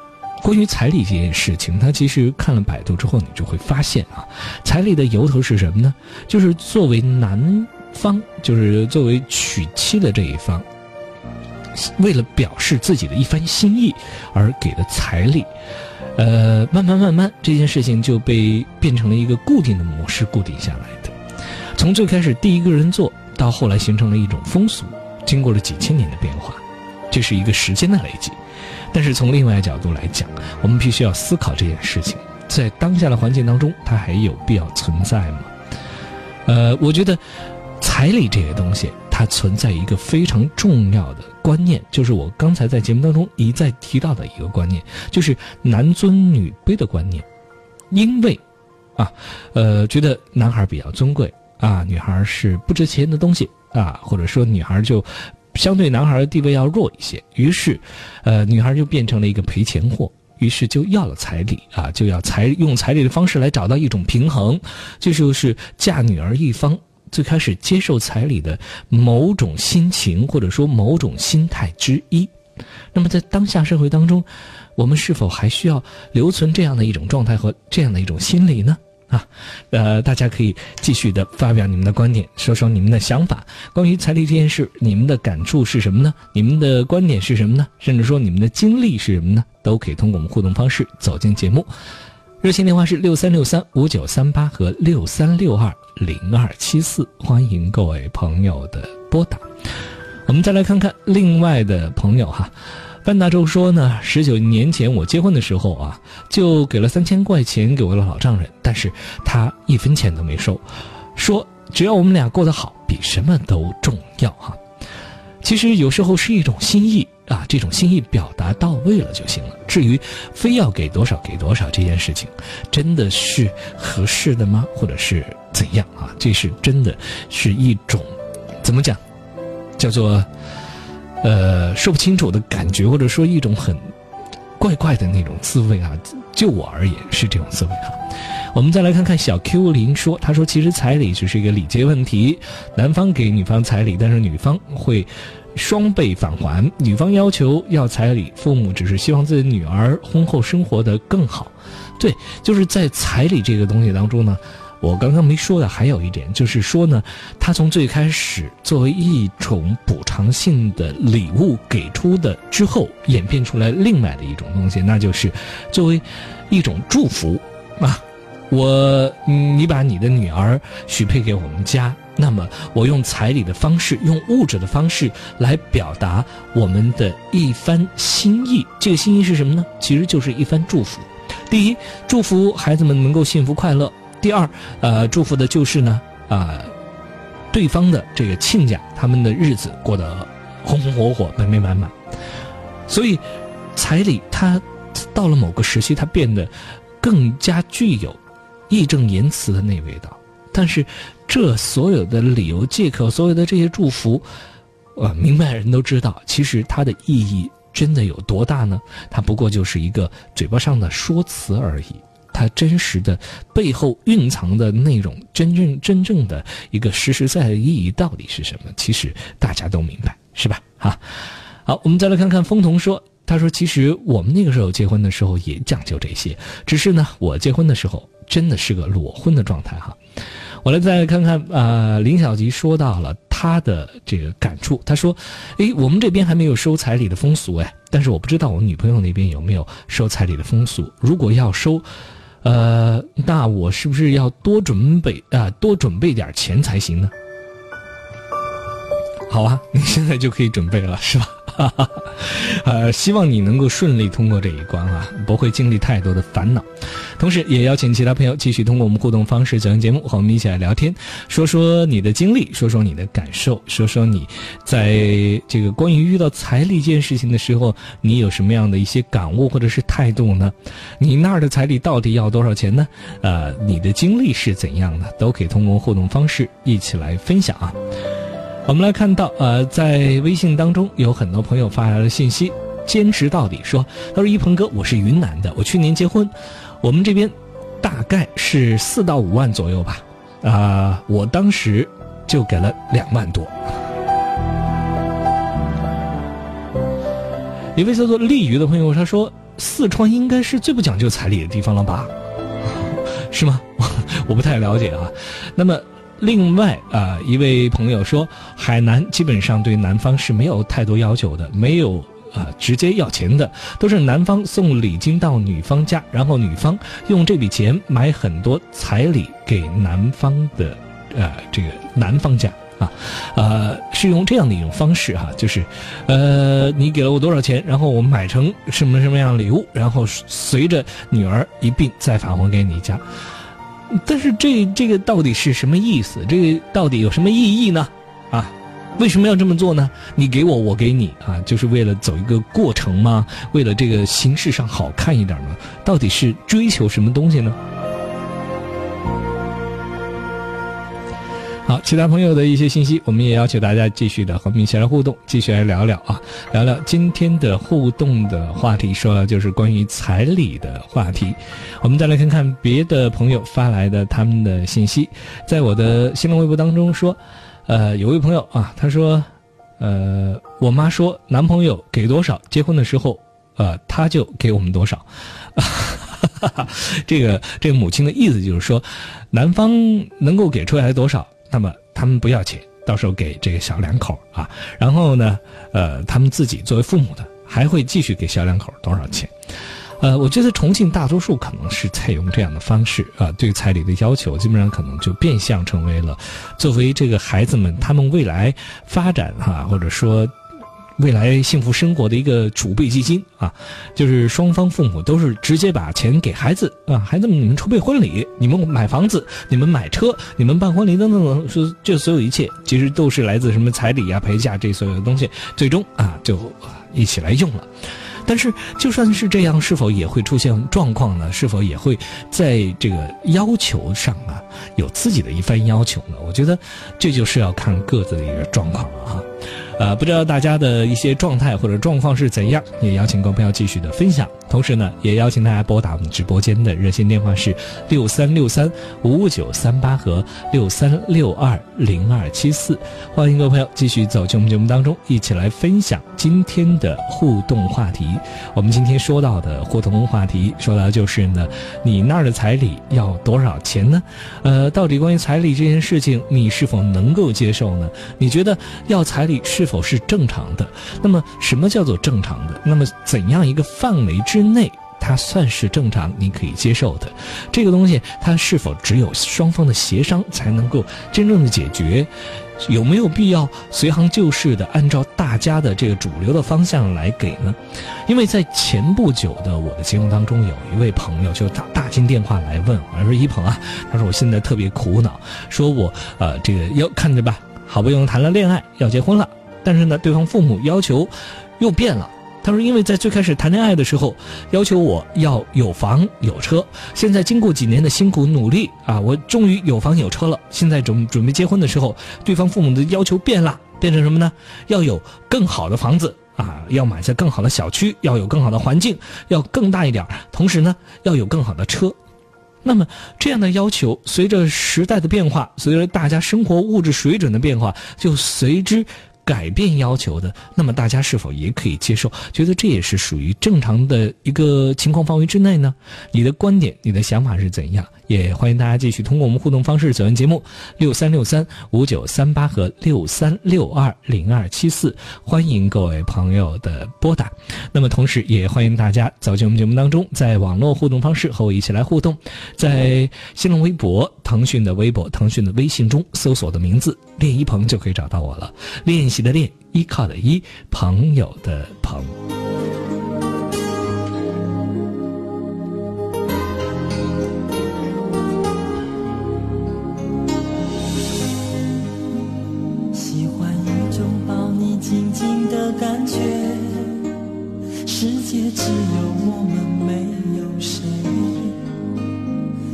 关于彩礼这件事情，他其实看了百度之后，你就会发现啊，彩礼的由头是什么呢？就是作为男方，就是作为娶妻的这一方，为了表示自己的一番心意而给的彩礼。呃，慢慢慢慢，这件事情就被变成了一个固定的模式，固定下来的。从最开始第一个人做到后来形成了一种风俗，经过了几千年的变化，这是一个时间的累积。但是从另外一个角度来讲，我们必须要思考这件事情，在当下的环境当中，它还有必要存在吗？呃，我觉得彩礼这个东西，它存在一个非常重要的观念，就是我刚才在节目当中一再提到的一个观念，就是男尊女卑的观念。因为，啊，呃，觉得男孩比较尊贵啊，女孩是不值钱的东西啊，或者说女孩就相对男孩的地位要弱一些，于是，呃，女孩就变成了一个赔钱货。于是就要了彩礼啊，就要彩用彩礼的方式来找到一种平衡，这就是嫁女儿一方最开始接受彩礼的某种心情或者说某种心态之一。那么在当下社会当中，我们是否还需要留存这样的一种状态和这样的一种心理呢？啊，呃，大家可以继续的发表你们的观点，说说你们的想法。关于彩礼这件事，你们的感触是什么呢？你们的观点是什么呢？甚至说你们的经历是什么呢？都可以通过我们互动方式走进节目。热线电话是六三六三五九三八和六三六二零二七四，欢迎各位朋友的拨打。我们再来看看另外的朋友哈。范大周说呢，十九年前我结婚的时候啊，就给了三千块钱给我的老丈人，但是他一分钱都没收，说只要我们俩过得好，比什么都重要哈。其实有时候是一种心意啊，这种心意表达到位了就行了。至于非要给多少给多少这件事情，真的是合适的吗？或者是怎样啊？这是真的是一种怎么讲，叫做。呃，说不清楚的感觉，或者说一种很怪怪的那种滋味啊。就我而言是这种滋味哈。我们再来看看小 Q 零说，他说其实彩礼只是一个礼节问题，男方给女方彩礼，但是女方会双倍返还。女方要求要彩礼，父母只是希望自己女儿婚后生活的更好。对，就是在彩礼这个东西当中呢。我刚刚没说的还有一点，就是说呢，他从最开始作为一种补偿性的礼物给出的，之后演变出来另外的一种东西，那就是作为一种祝福啊。我，你把你的女儿许配给我们家，那么我用彩礼的方式，用物质的方式来表达我们的一番心意。这个心意是什么呢？其实就是一番祝福。第一，祝福孩子们能够幸福快乐。第二，呃，祝福的就是呢，啊，对方的这个亲家，他们的日子过得红红火火、美美满满。所以，彩礼它到了某个时期，它变得更加具有义正言辞的那味道。但是，这所有的理由、借口、所有的这些祝福，呃，明白人都知道，其实它的意义真的有多大呢？它不过就是一个嘴巴上的说辞而已。它真实的背后蕴藏的内容，真正真正的一个实实在在的意义到底是什么？其实大家都明白，是吧？哈，好，我们再来看看风童说，他说其实我们那个时候结婚的时候也讲究这些，只是呢，我结婚的时候真的是个裸婚的状态哈。我来再看看，呃，林小吉说到了他的这个感触，他说，诶，我们这边还没有收彩礼的风俗哎，但是我不知道我女朋友那边有没有收彩礼的风俗，如果要收。呃，那我是不是要多准备啊？多准备点钱才行呢？好啊，你现在就可以准备了，是吧？哈 *laughs* 呃，希望你能够顺利通过这一关啊，不会经历太多的烦恼。同时，也邀请其他朋友继续通过我们互动方式走进节目，和我们一起来聊天，说说你的经历，说说你的感受，说说你在这个关于遇到彩礼这件事情的时候，你有什么样的一些感悟或者是态度呢？你那儿的彩礼到底要多少钱呢？呃，你的经历是怎样的？都可以通过互动方式一起来分享啊。我们来看到，呃，在微信当中有很多朋友发来了信息，坚持到底说：“他说一鹏哥，我是云南的，我去年结婚，我们这边大概是四到五万左右吧，啊，我当时就给了两万多。”一位叫做丽鱼的朋友他说：“四川应该是最不讲究彩礼的地方了吧？*laughs* 是吗？*laughs* 我不太了解啊。那么。”另外啊，一位朋友说，海南基本上对男方是没有太多要求的，没有啊直接要钱的，都是男方送礼金到女方家，然后女方用这笔钱买很多彩礼给男方的，呃，这个男方家啊，呃，是用这样的一种方式哈，就是，呃，你给了我多少钱，然后我买成什么什么样的礼物，然后随着女儿一并再返还给你家。但是这这个到底是什么意思？这个到底有什么意义呢？啊，为什么要这么做呢？你给我，我给你啊，就是为了走一个过程吗？为了这个形式上好看一点吗？到底是追求什么东西呢？好，其他朋友的一些信息，我们也要求大家继续的和我们一起来互动，继续来聊聊啊，聊聊今天的互动的话题，说的就是关于彩礼的话题。我们再来看看别的朋友发来的他们的信息，在我的新浪微博当中说，呃，有位朋友啊，他说，呃，我妈说男朋友给多少，结婚的时候，呃，他就给我们多少。*laughs* 这个这个母亲的意思就是说，男方能够给出来多少。那么他们不要钱，到时候给这个小两口啊，然后呢，呃，他们自己作为父母的还会继续给小两口多少钱？呃，我觉得重庆大多数可能是采用这样的方式啊，对彩礼的要求基本上可能就变相成为了作为这个孩子们他们未来发展哈，或者说。未来幸福生活的一个储备基金啊，就是双方父母都是直接把钱给孩子啊，孩子们你们筹备婚礼，你们买房子，你们买车，你们办婚礼等等等，说这所有一切其实都是来自什么彩礼啊、陪嫁这所有的东西，最终啊就一起来用了。但是就算是这样，是否也会出现状况呢？是否也会在这个要求上啊有自己的一番要求呢？我觉得这就是要看各自的一个状况了哈。呃，不知道大家的一些状态或者状况是怎样，也邀请各位朋友继续的分享。同时呢，也邀请大家拨打我们直播间的热线电话是六三六三五九三八和六三六二零二七四。欢迎各位朋友继续走进我们节目当中，一起来分享今天的互动话题。我们今天说到的互动话题，说到就是呢，你那儿的彩礼要多少钱呢？呃，到底关于彩礼这件事情，你是否能够接受呢？你觉得要彩礼是否是正常的？那么什么叫做正常的？那么怎样一个范围之内，它算是正常，你可以接受的？这个东西，它是否只有双方的协商才能够真正的解决？有没有必要随行就市的按照大家的这个主流的方向来给呢？因为在前不久的我的节目当中，有一位朋友就打打进电话来问我，说：“一鹏啊，他说我现在特别苦恼，说我呃这个要看着吧，好不容易谈了恋爱要结婚了，但是呢，对方父母要求又变了。”他说：“因为在最开始谈恋爱的时候，要求我要有房有车。现在经过几年的辛苦努力啊，我终于有房有车了。现在准准备结婚的时候，对方父母的要求变了，变成什么呢？要有更好的房子啊，要买在更好的小区，要有更好的环境，要更大一点。同时呢，要有更好的车。那么这样的要求，随着时代的变化，随着大家生活物质水准的变化，就随之。”改变要求的，那么大家是否也可以接受？觉得这也是属于正常的一个情况范围之内呢？你的观点、你的想法是怎样？也欢迎大家继续通过我们互动方式走进节目，六三六三五九三八和六三六二零二七四，欢迎各位朋友的拨打。那么同时也欢迎大家走进我们节目当中，在网络互动方式和我一起来互动，在新浪微博、腾讯的微博、腾讯的微信中搜索我的名字“练一鹏”就可以找到我了。练习的练，依靠的依，朋友的朋。界只有我们，没有谁。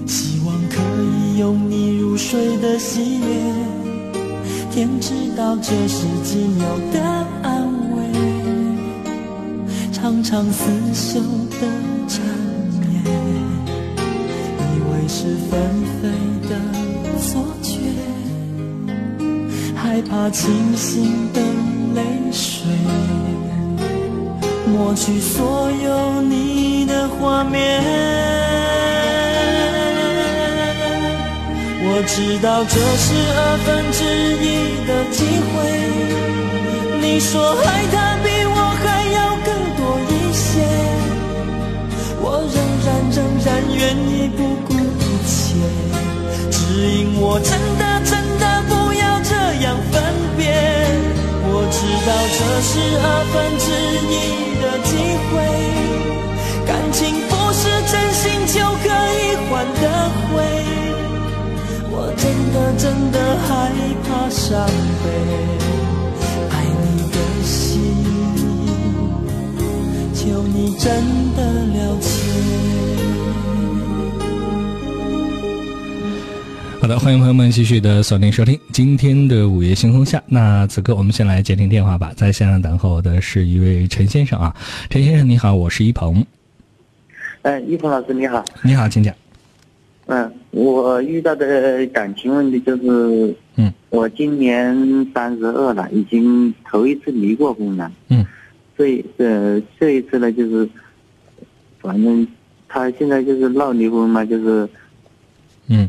希望可以拥你入睡的喜悦，天知道这是几秒的安慰，长长厮守的缠绵，以为是纷飞的错觉。害怕清醒的泪水，抹去所有你的画面。我知道这是二分之一的机会。你说爱他比我还要更多一些，我仍然仍然愿意不顾一切，只因我真的真的不要这样分别。我知道这是二分之一机会。感情不是真心就可以换得回，我真的真的害怕伤悲。爱你的心，求你真的了解。的，欢迎朋友们继续的锁定收听今天的午夜星空下。那此刻我们先来接听电话吧，在线上等候的是一位陈先生啊，陈先生你好，我是一鹏。哎，一鹏老师你好。你好，请讲。嗯，我遇到的感情问题就是，嗯，我今年三十二了，已经头一次离过婚了。嗯，这一呃这一次呢，就是反正他现在就是闹离婚嘛，就是嗯，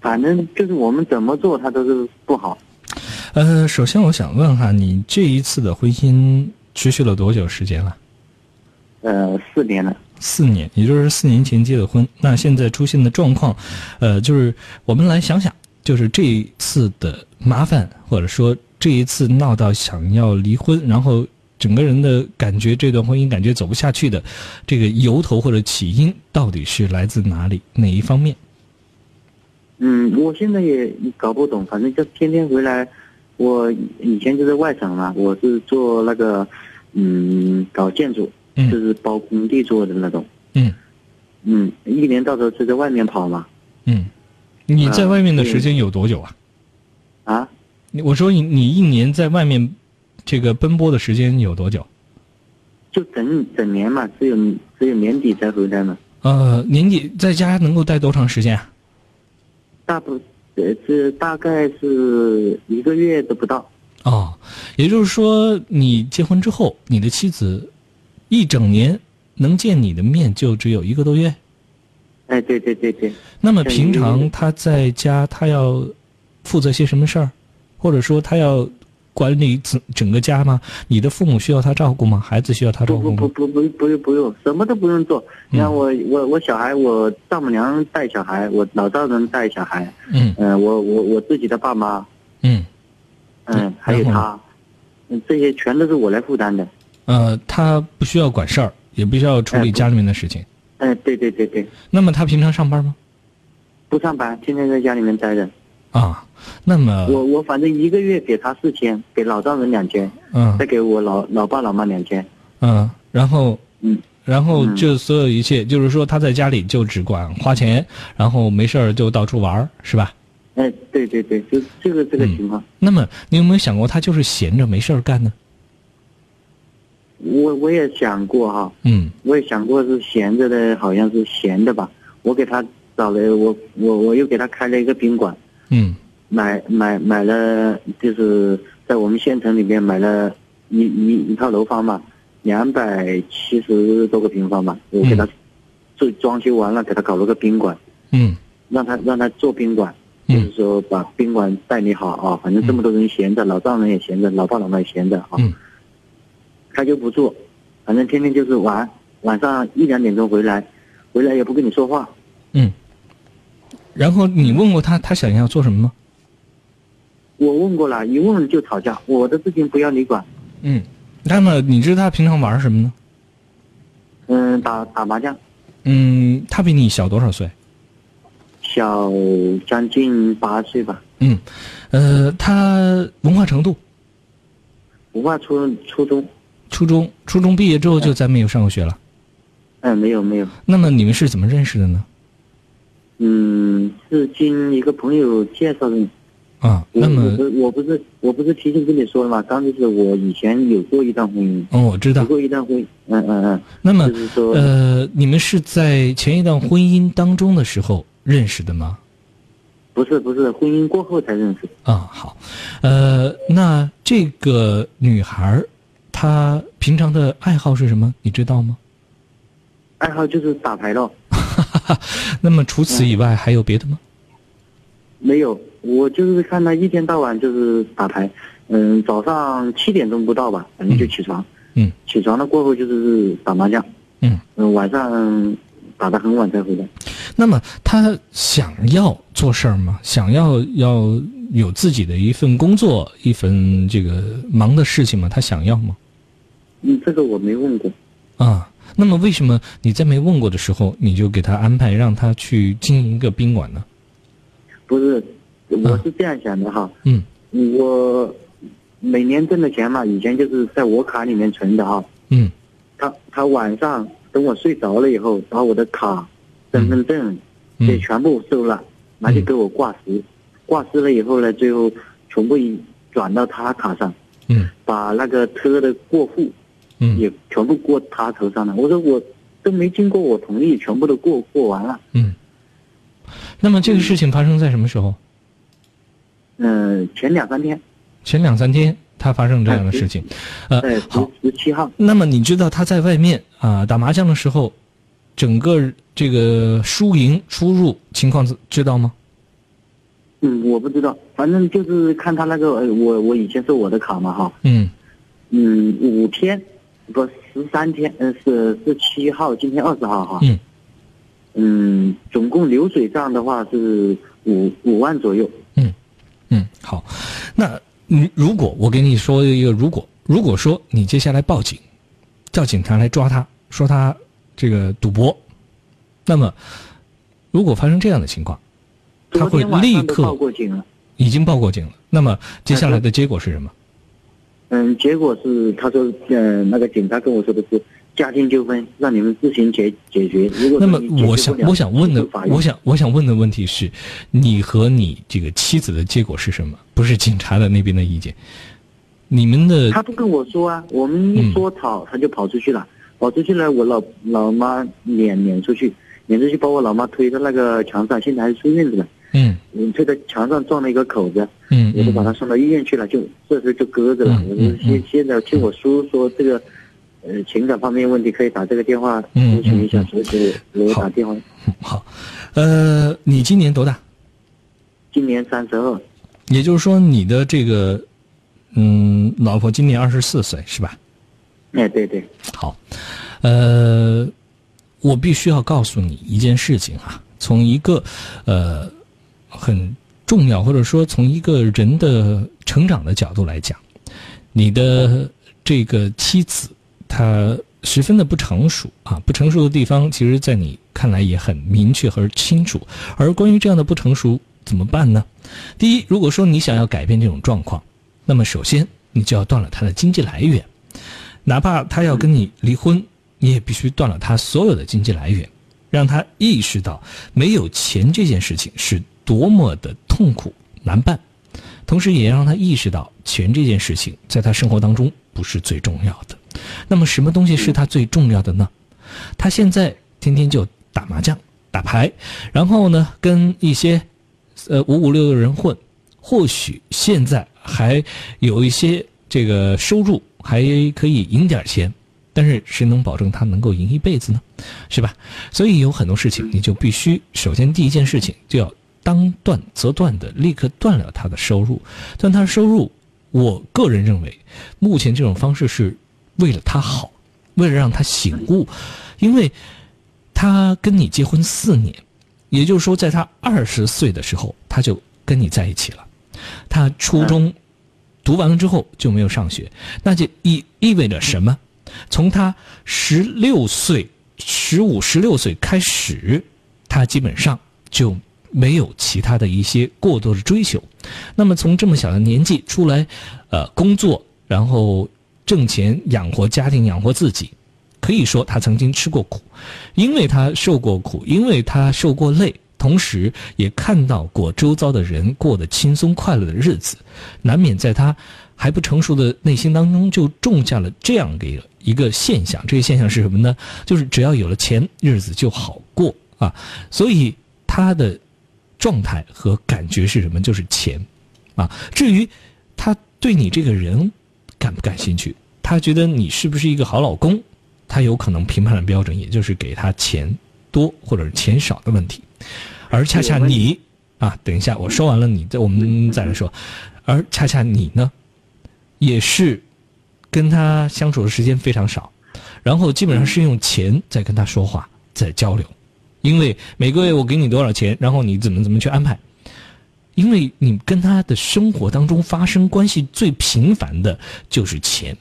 反正就是我们怎么做他都是不好。呃，首先我想问哈，你这一次的婚姻持续了多久时间了？呃，四年了。四年，也就是四年前结的婚。那现在出现的状况，呃，就是我们来想想，就是这一次的麻烦，或者说这一次闹到想要离婚，然后整个人的感觉这段婚姻感觉走不下去的这个由头或者起因，到底是来自哪里哪一方面？嗯，我现在也搞不懂，反正就天天回来。我以前就在外省嘛，我是做那个，嗯，搞建筑，就是包工地做的那种。嗯。嗯，一年到头就在外面跑嘛。嗯，你在外面的时间有多久啊？啊？你我说你你一年在外面这个奔波的时间有多久？就整整年嘛，只有只有年底才回来嘛。呃，年底在家能够待多长时间啊？大不，呃，这大概是一个月都不到。哦，也就是说，你结婚之后，你的妻子一整年能见你的面就只有一个多月。哎，对对对对。那么平常他在家，他要负责些什么事儿，或者说他要管理整整个家吗？你的父母需要他照顾吗？孩子需要他照顾吗？不不不不用不用，什么都不用做。你看我我我小孩，我丈母娘带小孩，我老丈人带小孩。嗯。呃，我我我自己的爸妈。嗯。嗯，还有他，嗯，这些全都是我来负担的。呃，他不需要管事儿，也不需要处理家里面的事情。哎，对对对对。那么他平常上班吗？不上班，天天在家里面待着。啊，那么我我反正一个月给他四千，给老丈人两千，嗯，再给我老老爸老妈两千，嗯，然后嗯，然后就所有一切，就是说他在家里就只管花钱，然后没事儿就到处玩儿，是吧？哎，对对对，就这个这个情况。那么你有没有想过，他就是闲着没事儿干呢？我我也想过哈，嗯，我也想过是闲着的，好像是闲的吧。我给他找了，我我我又给他开了一个宾馆，嗯，买买买了，就是在我们县城里面买了一一一套楼房嘛，两百七十多个平方吧，我给他做装修完了，给他搞了个宾馆，嗯，让他让他做宾馆，就是说把宾馆代理好啊，反正这么多人闲着，老丈人也闲着，老爸老妈也闲着啊，嗯，他就不做，反正天天就是玩，晚上一两点钟回来，回来也不跟你说话，嗯，然后你问过他，他想要做什么吗？我问过了，一问就吵架，我的事情不要你管。嗯，那么你知道他平常玩什么呢？嗯，打打麻将。嗯，他比你小多少岁？小将近八岁吧。嗯，呃，他文化程度？文化初初中。初中，初中毕业之后就再没有上过学了。嗯，没有没有。那么你们是怎么认识的呢？嗯，是经一个朋友介绍的。啊，那么我不是我不是提前跟你说了吗？刚就是我以前有过一段婚姻。哦，我知道。有过一段婚姻，嗯嗯嗯。那么，就是说，呃，你们是在前一段婚姻当中的时候认识的吗？不是不是，婚姻过后才认识。啊，好，呃，那这个女孩儿她平常的爱好是什么？你知道吗？爱好就是打牌咯。*laughs* 那么除此以外还有别的吗？没有，我就是看他一天到晚就是打牌，嗯，早上七点钟不到吧，反正就起床，嗯，起床了过后就是打麻将，嗯，嗯，晚上打到很晚才回来。那么他想要做事儿吗？想要要有自己的一份工作，一份这个忙的事情吗？他想要吗？嗯，这个我没问过。啊，那么为什么你在没问过的时候，你就给他安排让他去经营一个宾馆呢？不是，我是这样想的哈。嗯。我每年挣的钱嘛，以前就是在我卡里面存的哈。嗯。他他晚上等我睡着了以后，把我的卡、身份证也全部收了，拿去给我挂失，挂失了以后呢，最后全部转到他卡上，嗯，把那个车的过户，嗯，也全部过他头上了。我说我都没经过我同意，全部都过过完了。嗯。那么这个事情发生在什么时候？嗯、前两三天，前两三天他发生这样的事情，呃，好，十七号，那么你知道他在外面啊、打麻将的时候，整个这个输赢出入情况知知道吗？嗯，我不知道，反正就是看他那个，呃我我以前是我的卡嘛哈，嗯嗯，五天，不十三天，呃、是是七号，今天二十号哈，嗯嗯，总共流水账的话是五五万左右，嗯嗯，好，那你，如果我给你说一个如果，如果说你接下来报警，叫警察来抓他，说他这个赌博，那么如果发生这样的情况，他会立刻报刻过警了，已经报过警了。那么接下来的结果是什么？嗯，结果是他说，嗯、那个警察跟我说的是家庭纠纷，让你们自行解解决。如果那么我想我想问的我想我想问的问题是，你和你这个妻子的结果是什么？不是警察的那边的意见，你们的他不跟我说啊，我们一说吵，他就跑出去了，跑出去了，我老老妈撵撵出去，撵出去把我老妈推到那个墙上，现在还是出院子了。嗯你，推在墙上撞了一个口子，嗯我就把他送到医院去了，就这时候就搁着了。嗯我就现现在听我叔说这个，呃，情感方面问题可以打这个电话嗯咨询一下，嗯所以就我打电话。*laughs* 好，呃，你今年多大？今年三十二，也就是说，你的这个嗯，老婆今年二十四岁是吧？哎，对对，好，呃，我必须要告诉你一件事情啊，从一个呃很重要，或者说从一个人的成长的角度来讲，你的这个妻子她十分的不成熟啊，不成熟的地方，其实在你看来也很明确和清楚。而关于这样的不成熟怎么办呢？第一，如果说你想要改变这种状况，那么首先你就要断了他的经济来源。哪怕他要跟你离婚，你也必须断了他所有的经济来源，让他意识到没有钱这件事情是多么的痛苦难办，同时也让他意识到钱这件事情在他生活当中不是最重要的。那么什么东西是他最重要的呢？他现在天天就打麻将、打牌，然后呢跟一些呃五五六六人混，或许现在还有一些这个收入。还可以赢点钱，但是谁能保证他能够赢一辈子呢？是吧？所以有很多事情，你就必须首先第一件事情就要当断则断的立刻断了他的收入。断他的收入，我个人认为，目前这种方式是为了他好，为了让他醒悟，因为他跟你结婚四年，也就是说，在他二十岁的时候他就跟你在一起了，他初中。读完了之后就没有上学，那就意意味着什么？从他十六岁、十五、十六岁开始，他基本上就没有其他的一些过多的追求。那么从这么小的年纪出来，呃，工作，然后挣钱养活家庭、养活自己，可以说他曾经吃过苦，因为他受过苦，因为他受过累。同时，也看到过周遭的人过得轻松快乐的日子，难免在他还不成熟的内心当中就种下了这样的一个一个现象。这个现象是什么呢？就是只要有了钱，日子就好过啊。所以他的状态和感觉是什么？就是钱啊。至于他对你这个人感不感兴趣，他觉得你是不是一个好老公，他有可能评判的标准也就是给他钱多或者是钱少的问题。而恰恰你啊，等一下，我说完了你再，我们再来说。而恰恰你呢，也是跟他相处的时间非常少，然后基本上是用钱在跟他说话，在交流。因为每个月我给你多少钱，然后你怎么怎么去安排。因为你跟他的生活当中发生关系最频繁的就是钱。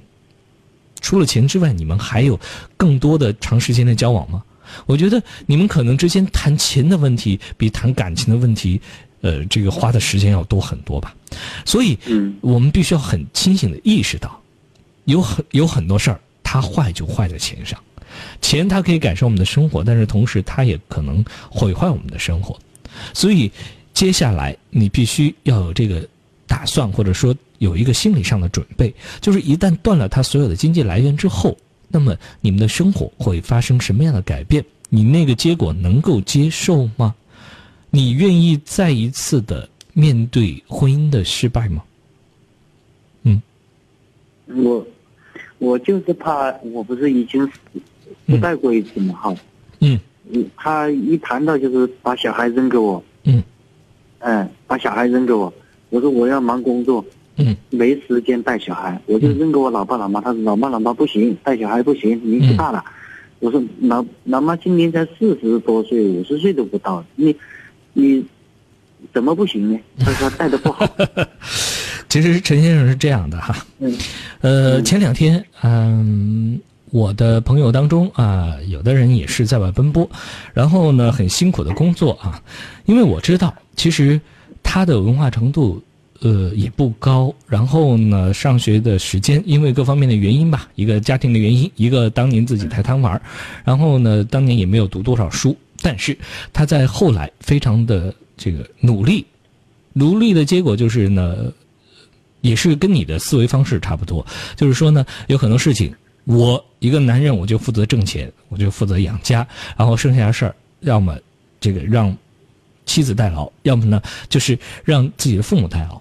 除了钱之外，你们还有更多的长时间的交往吗？我觉得你们可能之间谈钱的问题比谈感情的问题，呃，这个花的时间要多很多吧。所以，嗯，我们必须要很清醒的意识到，有很有很多事儿，它坏就坏在钱上。钱它可以改善我们的生活，但是同时它也可能毁坏我们的生活。所以接下来你必须要有这个打算，或者说有一个心理上的准备，就是一旦断了它所有的经济来源之后，那么你们的生活会发生什么样的改变？你那个结果能够接受吗？你愿意再一次的面对婚姻的失败吗？嗯，我我就是怕，我不是已经失败过一次嘛，哈。嗯。嗯，他一谈到就是把小孩扔给我。嗯。哎，把小孩扔给我，我说我要忙工作。嗯。没时间带小孩，我就扔给我老爸老妈。他说老妈老妈不行，带小孩不行，年纪大了。我说老老妈今年才四十多岁，五十岁都不到，你你怎么不行呢？他说带的不好。*laughs* 其实陈先生是这样的哈，嗯，呃，前两天，嗯，我的朋友当中啊，有的人也是在外奔波，然后呢，很辛苦的工作啊，因为我知道，其实他的文化程度，呃，也不高，然后呢，上学的时间，因为各方面的原因吧，一个家庭的原因，一个当年自己太贪玩，然后呢，当年也没有读多少书，但是他在后来非常的这个努力，努力的结果就是呢。也是跟你的思维方式差不多，就是说呢，有很多事情，我一个男人我就负责挣钱，我就负责养家，然后剩下的事儿，要么这个让妻子代劳，要么呢就是让自己的父母代劳。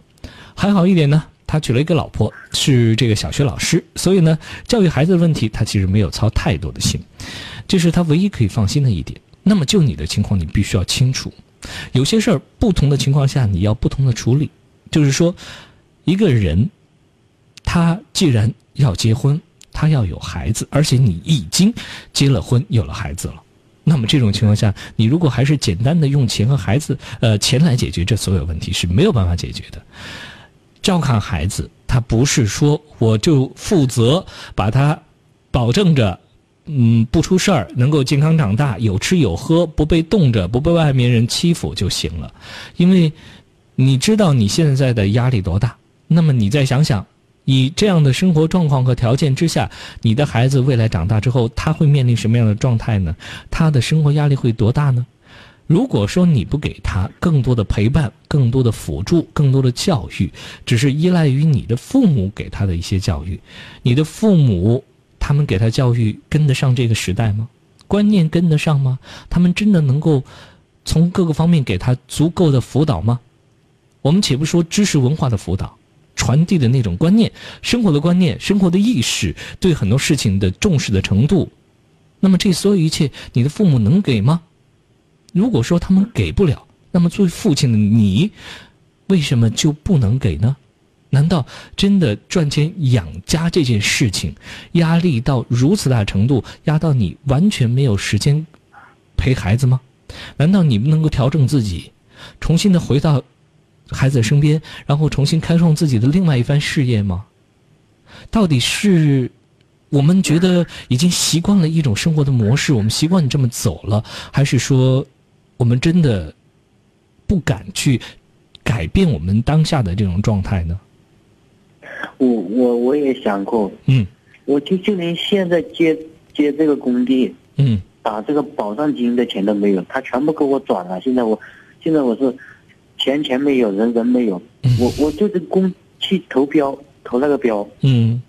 还好一点呢，他娶了一个老婆，是这个小学老师，所以呢，教育孩子的问题他其实没有操太多的心，这是他唯一可以放心的一点。那么就你的情况，你必须要清楚，有些事儿不同的情况下你要不同的处理，就是说。一个人，他既然要结婚，他要有孩子，而且你已经结了婚，有了孩子了，那么这种情况下，你如果还是简单的用钱和孩子，呃，钱来解决这所有问题是没有办法解决的。照看孩子，他不是说我就负责把他保证着，嗯，不出事儿，能够健康长大，有吃有喝，不被冻着，不被外面人欺负就行了，因为你知道你现在的压力多大。那么你再想想，以这样的生活状况和条件之下，你的孩子未来长大之后，他会面临什么样的状态呢？他的生活压力会多大呢？如果说你不给他更多的陪伴、更多的辅助、更多的教育，只是依赖于你的父母给他的一些教育，你的父母他们给他教育跟得上这个时代吗？观念跟得上吗？他们真的能够从各个方面给他足够的辅导吗？我们且不说知识文化的辅导。传递的那种观念、生活的观念、生活的意识，对很多事情的重视的程度，那么这所有一切，你的父母能给吗？如果说他们给不了，那么作为父亲的你，为什么就不能给呢？难道真的赚钱养家这件事情，压力到如此大程度，压到你完全没有时间陪孩子吗？难道你不能够调整自己，重新的回到？孩子身边，然后重新开创自己的另外一番事业吗？到底是我们觉得已经习惯了一种生活的模式，我们习惯你这么走了，还是说我们真的不敢去改变我们当下的这种状态呢？我我我也想过，嗯，我就就连现在接接这个工地，嗯，打这个保障金的钱都没有，他全部给我转了。现在我现在我是。钱钱没有，人人没有。我我就是公去投标，投那个标，嗯，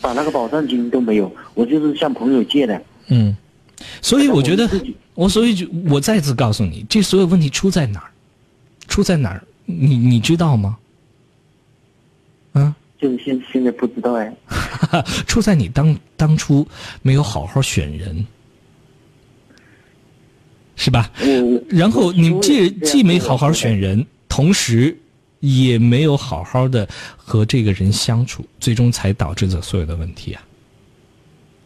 把那个保证金都没有，我就是向朋友借的。嗯，所以我觉得，我所以就我再次告诉你，这所有问题出在哪儿？出在哪儿？你你知道吗？啊，就是现现在不知道哎。*laughs* 出在你当当初没有好好选人。是吧？然后你既既没好好选人，同时也没有好好的和这个人相处，最终才导致这所有的问题啊。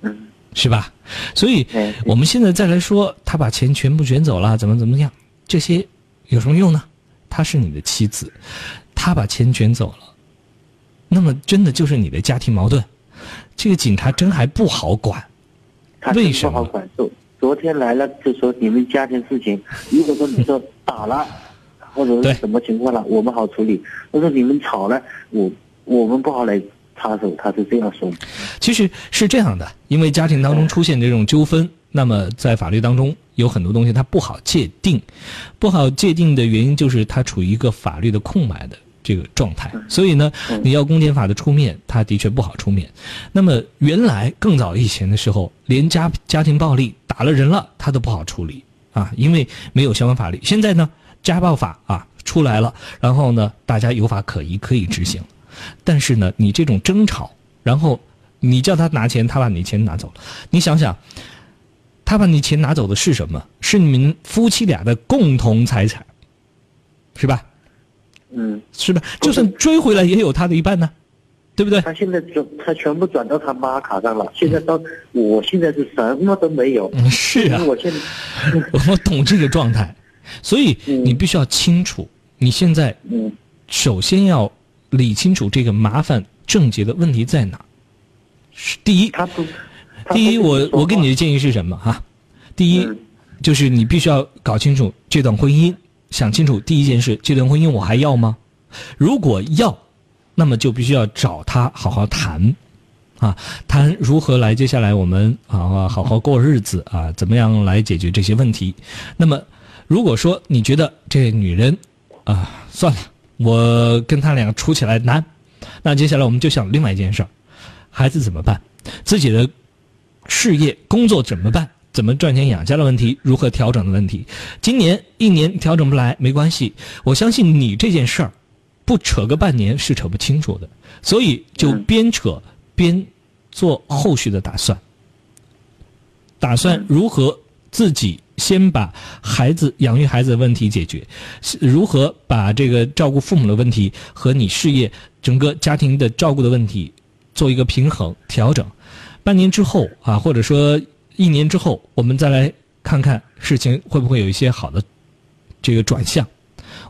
嗯，是吧？所以我们现在再来说，他把钱全部卷走了，怎么怎么样？这些有什么用呢？她是你的妻子，他把钱卷走了，那么真的就是你的家庭矛盾。这个警察真还不好管，为什么不好管？昨天来了就说你们家庭事情，如果说你说打了，或者是什么情况了，我们好处理。他说你们吵了，我我们不好来插手，他是这样说的。其实是这样的，因为家庭当中出现这种纠纷，那么在法律当中有很多东西它不好界定，不好界定的原因就是它处于一个法律的空白的这个状态，所以呢，你要公检法的出面，它的确不好出面。那么原来更早以前的时候，连家家庭暴力打了人了，他都不好处理啊，因为没有相关法律。现在呢，家暴法啊出来了，然后呢，大家有法可依，可以执行。但是呢，你这种争吵，然后你叫他拿钱，他把你钱拿走了，你想想，他把你钱拿走的是什么？是你们夫妻俩的共同财产，是吧？嗯，是吧？就算追回来，也有他的一半呢，对不对？他现在转，他全部转到他妈卡上了。现在到，我现在是什么都没有。嗯，是啊。我现在，*laughs* 我懂这个状态，所以你必须要清楚，你现在，嗯，首先要。理清楚这个麻烦症结的问题在哪？是第一，第一，我我给你的建议是什么哈？第一，就是你必须要搞清楚这段婚姻，想清楚第一件事，这段婚姻我还要吗？如果要，那么就必须要找他好好谈，啊，谈如何来接下来我们啊好好过日子啊，怎么样来解决这些问题？那么，如果说你觉得这女人啊，算了。我跟他俩处起来难，那接下来我们就想另外一件事儿，孩子怎么办？自己的事业工作怎么办？怎么赚钱养家的问题？如何调整的问题？今年一年调整不来没关系，我相信你这件事儿，不扯个半年是扯不清楚的，所以就边扯边做后续的打算，打算如何自己。先把孩子养育孩子的问题解决，如何把这个照顾父母的问题和你事业整个家庭的照顾的问题做一个平衡调整。半年之后啊，或者说一年之后，我们再来看看事情会不会有一些好的这个转向。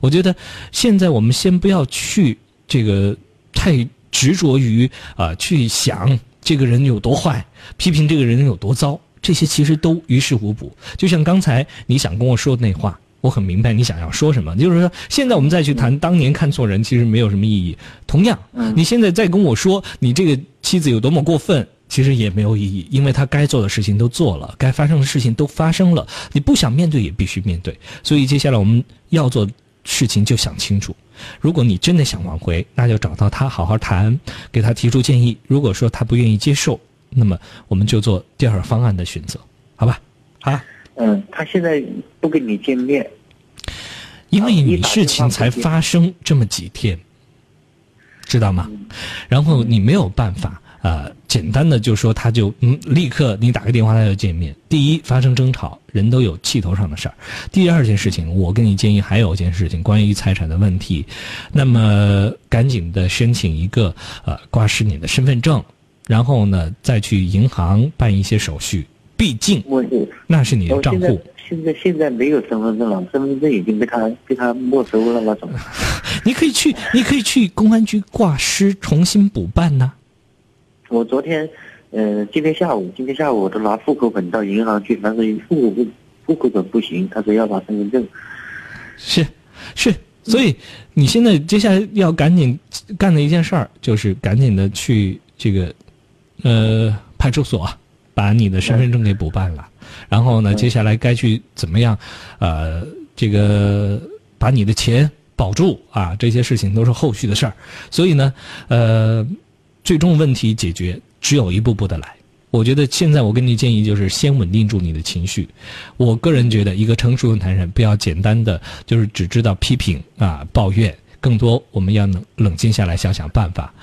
我觉得现在我们先不要去这个太执着于啊去想这个人有多坏，批评这个人有多糟。这些其实都于事无补，就像刚才你想跟我说的那话，我很明白你想要说什么。就是说，现在我们再去谈当年看错人，其实没有什么意义。同样，你现在再跟我说你这个妻子有多么过分，其实也没有意义，因为他该做的事情都做了，该发生的事情都发生了，你不想面对也必须面对。所以接下来我们要做事情就想清楚。如果你真的想挽回，那就找到他好好谈，给他提出建议。如果说他不愿意接受，那么我们就做第二方案的选择，好吧？啊，嗯，他现在不跟你见面，因为你事情才发生这么几天，知道吗？然后你没有办法呃，简单的就说他就嗯，立刻你打个电话他就见面。第一，发生争吵，人都有气头上的事儿；第二件事情，我跟你建议还有一件事情，关于财产的问题，那么赶紧的申请一个呃挂失你的身份证。然后呢，再去银行办一些手续，毕竟那是你的账户。现在现在没有身份证了，身份证已经被他被他没收了，那怎么？*laughs* 你可以去，你可以去公安局挂失，重新补办呢。我昨天，呃，今天下午，今天下午我都拿户口本到银行去，但是户口户口本不行，他说要拿身份证。是，是，所以你现在接下来要赶紧干的一件事儿，就是赶紧的去这个。呃，派出所把你的身份证给补办了，然后呢，接下来该去怎么样？呃，这个把你的钱保住啊，这些事情都是后续的事儿。所以呢，呃，最终问题解决只有一步步的来。我觉得现在我跟你建议就是先稳定住你的情绪。我个人觉得，一个成熟的男人不要简单的就是只知道批评啊抱怨，更多我们要冷冷静下来想想办法。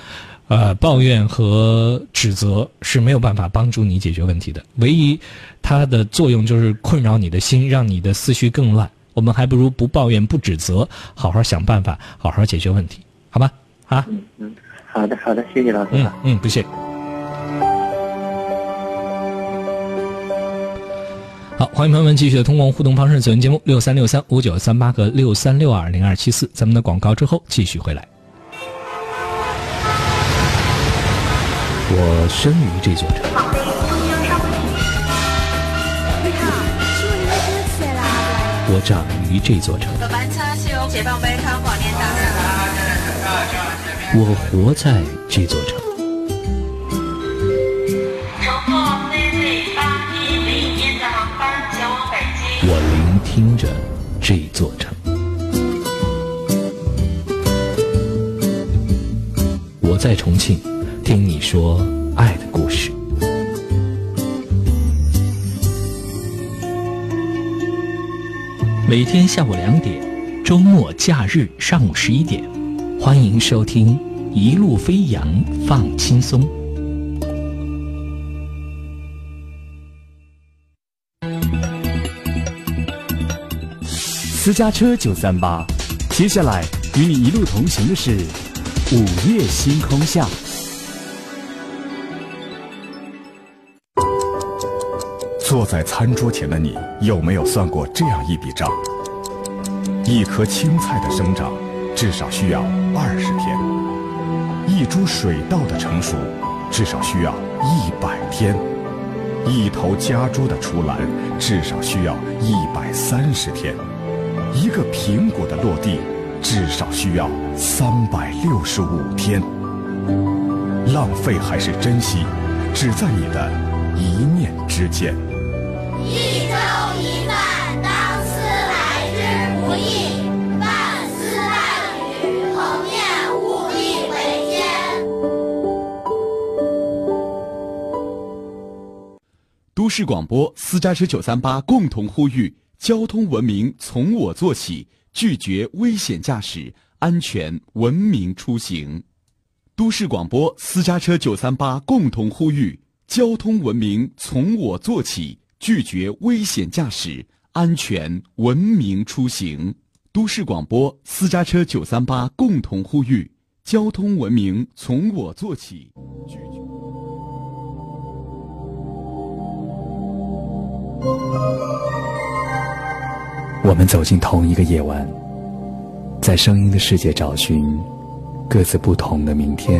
呃，抱怨和指责是没有办法帮助你解决问题的，唯一它的作用就是困扰你的心，让你的思绪更乱。我们还不如不抱怨、不指责，好好想办法，好好解决问题，好吧？啊，嗯嗯，好的好的，谢谢老师。嗯嗯，不谢。好，欢迎朋友们继续的通过互动方式走进节目六三六三五九三八和六三六二零二七四，咱们的广告之后继续回来。我生于这座城，我长于这座城，我活在这座城，我聆听着这座城。我在重庆。听你说爱的故事。每天下午两点，周末假日上午十一点，欢迎收听《一路飞扬放轻松》。私家车九三八，接下来与你一路同行的是午夜星空下。坐在餐桌前的你，有没有算过这样一笔账？一颗青菜的生长，至少需要二十天；一株水稻的成熟，至少需要一百天；一头家猪的出栏，至少需要一百三十天；一个苹果的落地，至少需要三百六十五天。浪费还是珍惜，只在你的一念之间。一粥一饭，当思来之不易；半丝半缕，鸿雁物以维艰。都市广播私家车九三八共同呼吁：交通文明从我做起，拒绝危险驾驶，安全文明出行。都市广播私家车九三八共同呼吁：交通文明从我做起，拒绝危险驾驶，安全文明出行。都市广播私家车九三八共同呼吁：交通文明从我做起。我们走进同一个夜晚，在声音的世界找寻各自不同的明天。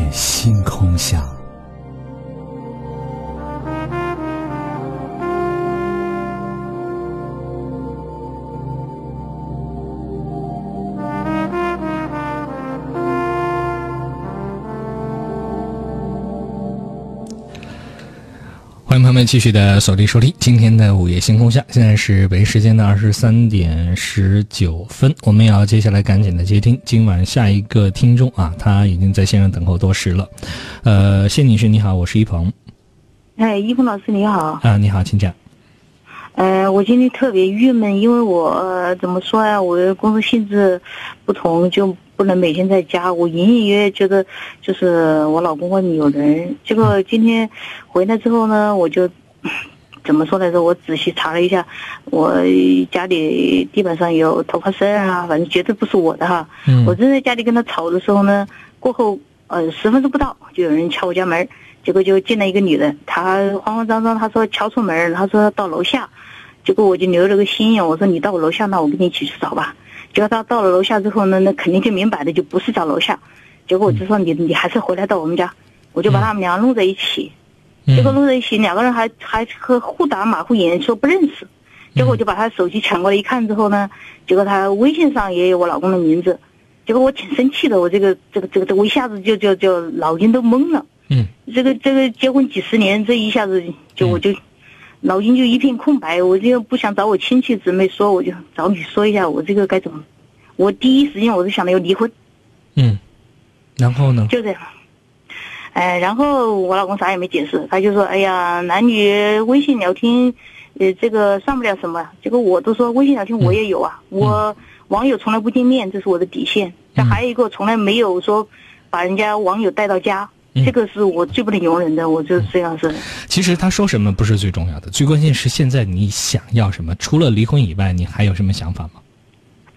星空下。们继续的锁定收听今天的午夜星空下，现在是北京时间的二十三点十九分，我们也要接下来赶紧的接听今晚下一个听众啊，他已经在线上等候多时了。呃，谢女士你好，我是一鹏哎，一鹏老师你好。啊，你好，请讲。呃，我今天特别郁闷，因为我、呃怎么说呀？我的工作性质不同，就不能每天在家。我隐隐约约觉得，就是我老公外面有人。结果今天回来之后呢，我就 *coughs* 怎么说来着？我仔细查了一下，我家里地板上有头发丝儿啊，反正绝对不是我的哈。嗯我正在家里跟他吵的时候呢，过后呃十分钟不到，就有人敲我家门，结果就进来一个女人，她慌慌张张，她说敲错门儿，她说到楼下，结果我就留了个心眼，我说你到我楼下，那我跟你一起去找吧。结果他到了楼下之后呢，那肯定就明摆的就不是找楼下，结果我就说你你还是回来到我们家，我就把他们俩弄在一起，结果弄在一起，两个人还还和互打马虎眼，说不认识。结果我就把他手机抢过来一看之后呢，结果他微信上也有我老公的名字，结果我挺生气的，我这个这个这个这我一下子就就就脑筋都懵了。嗯，这个这个结婚几十年，这一下子就我就脑筋就一片空白，我就不想找我亲戚姊妹说，我就找你说一下我这个该怎么。我第一时间我就想到要离婚，嗯，然后呢？就这样。哎，然后我老公啥也没解释，他就说：“哎呀，男女微信聊天，呃，这个算不了什么。”结果我都说微信聊天我也有啊，我网友从来不见面，这是我的底线。但还有一个从来没有说把人家网友带到家，这个是我最不能容忍的，我就是这样子。其实他说什么不是最重要的，最关键是现在你想要什么？除了离婚以外，你还有什么想法吗？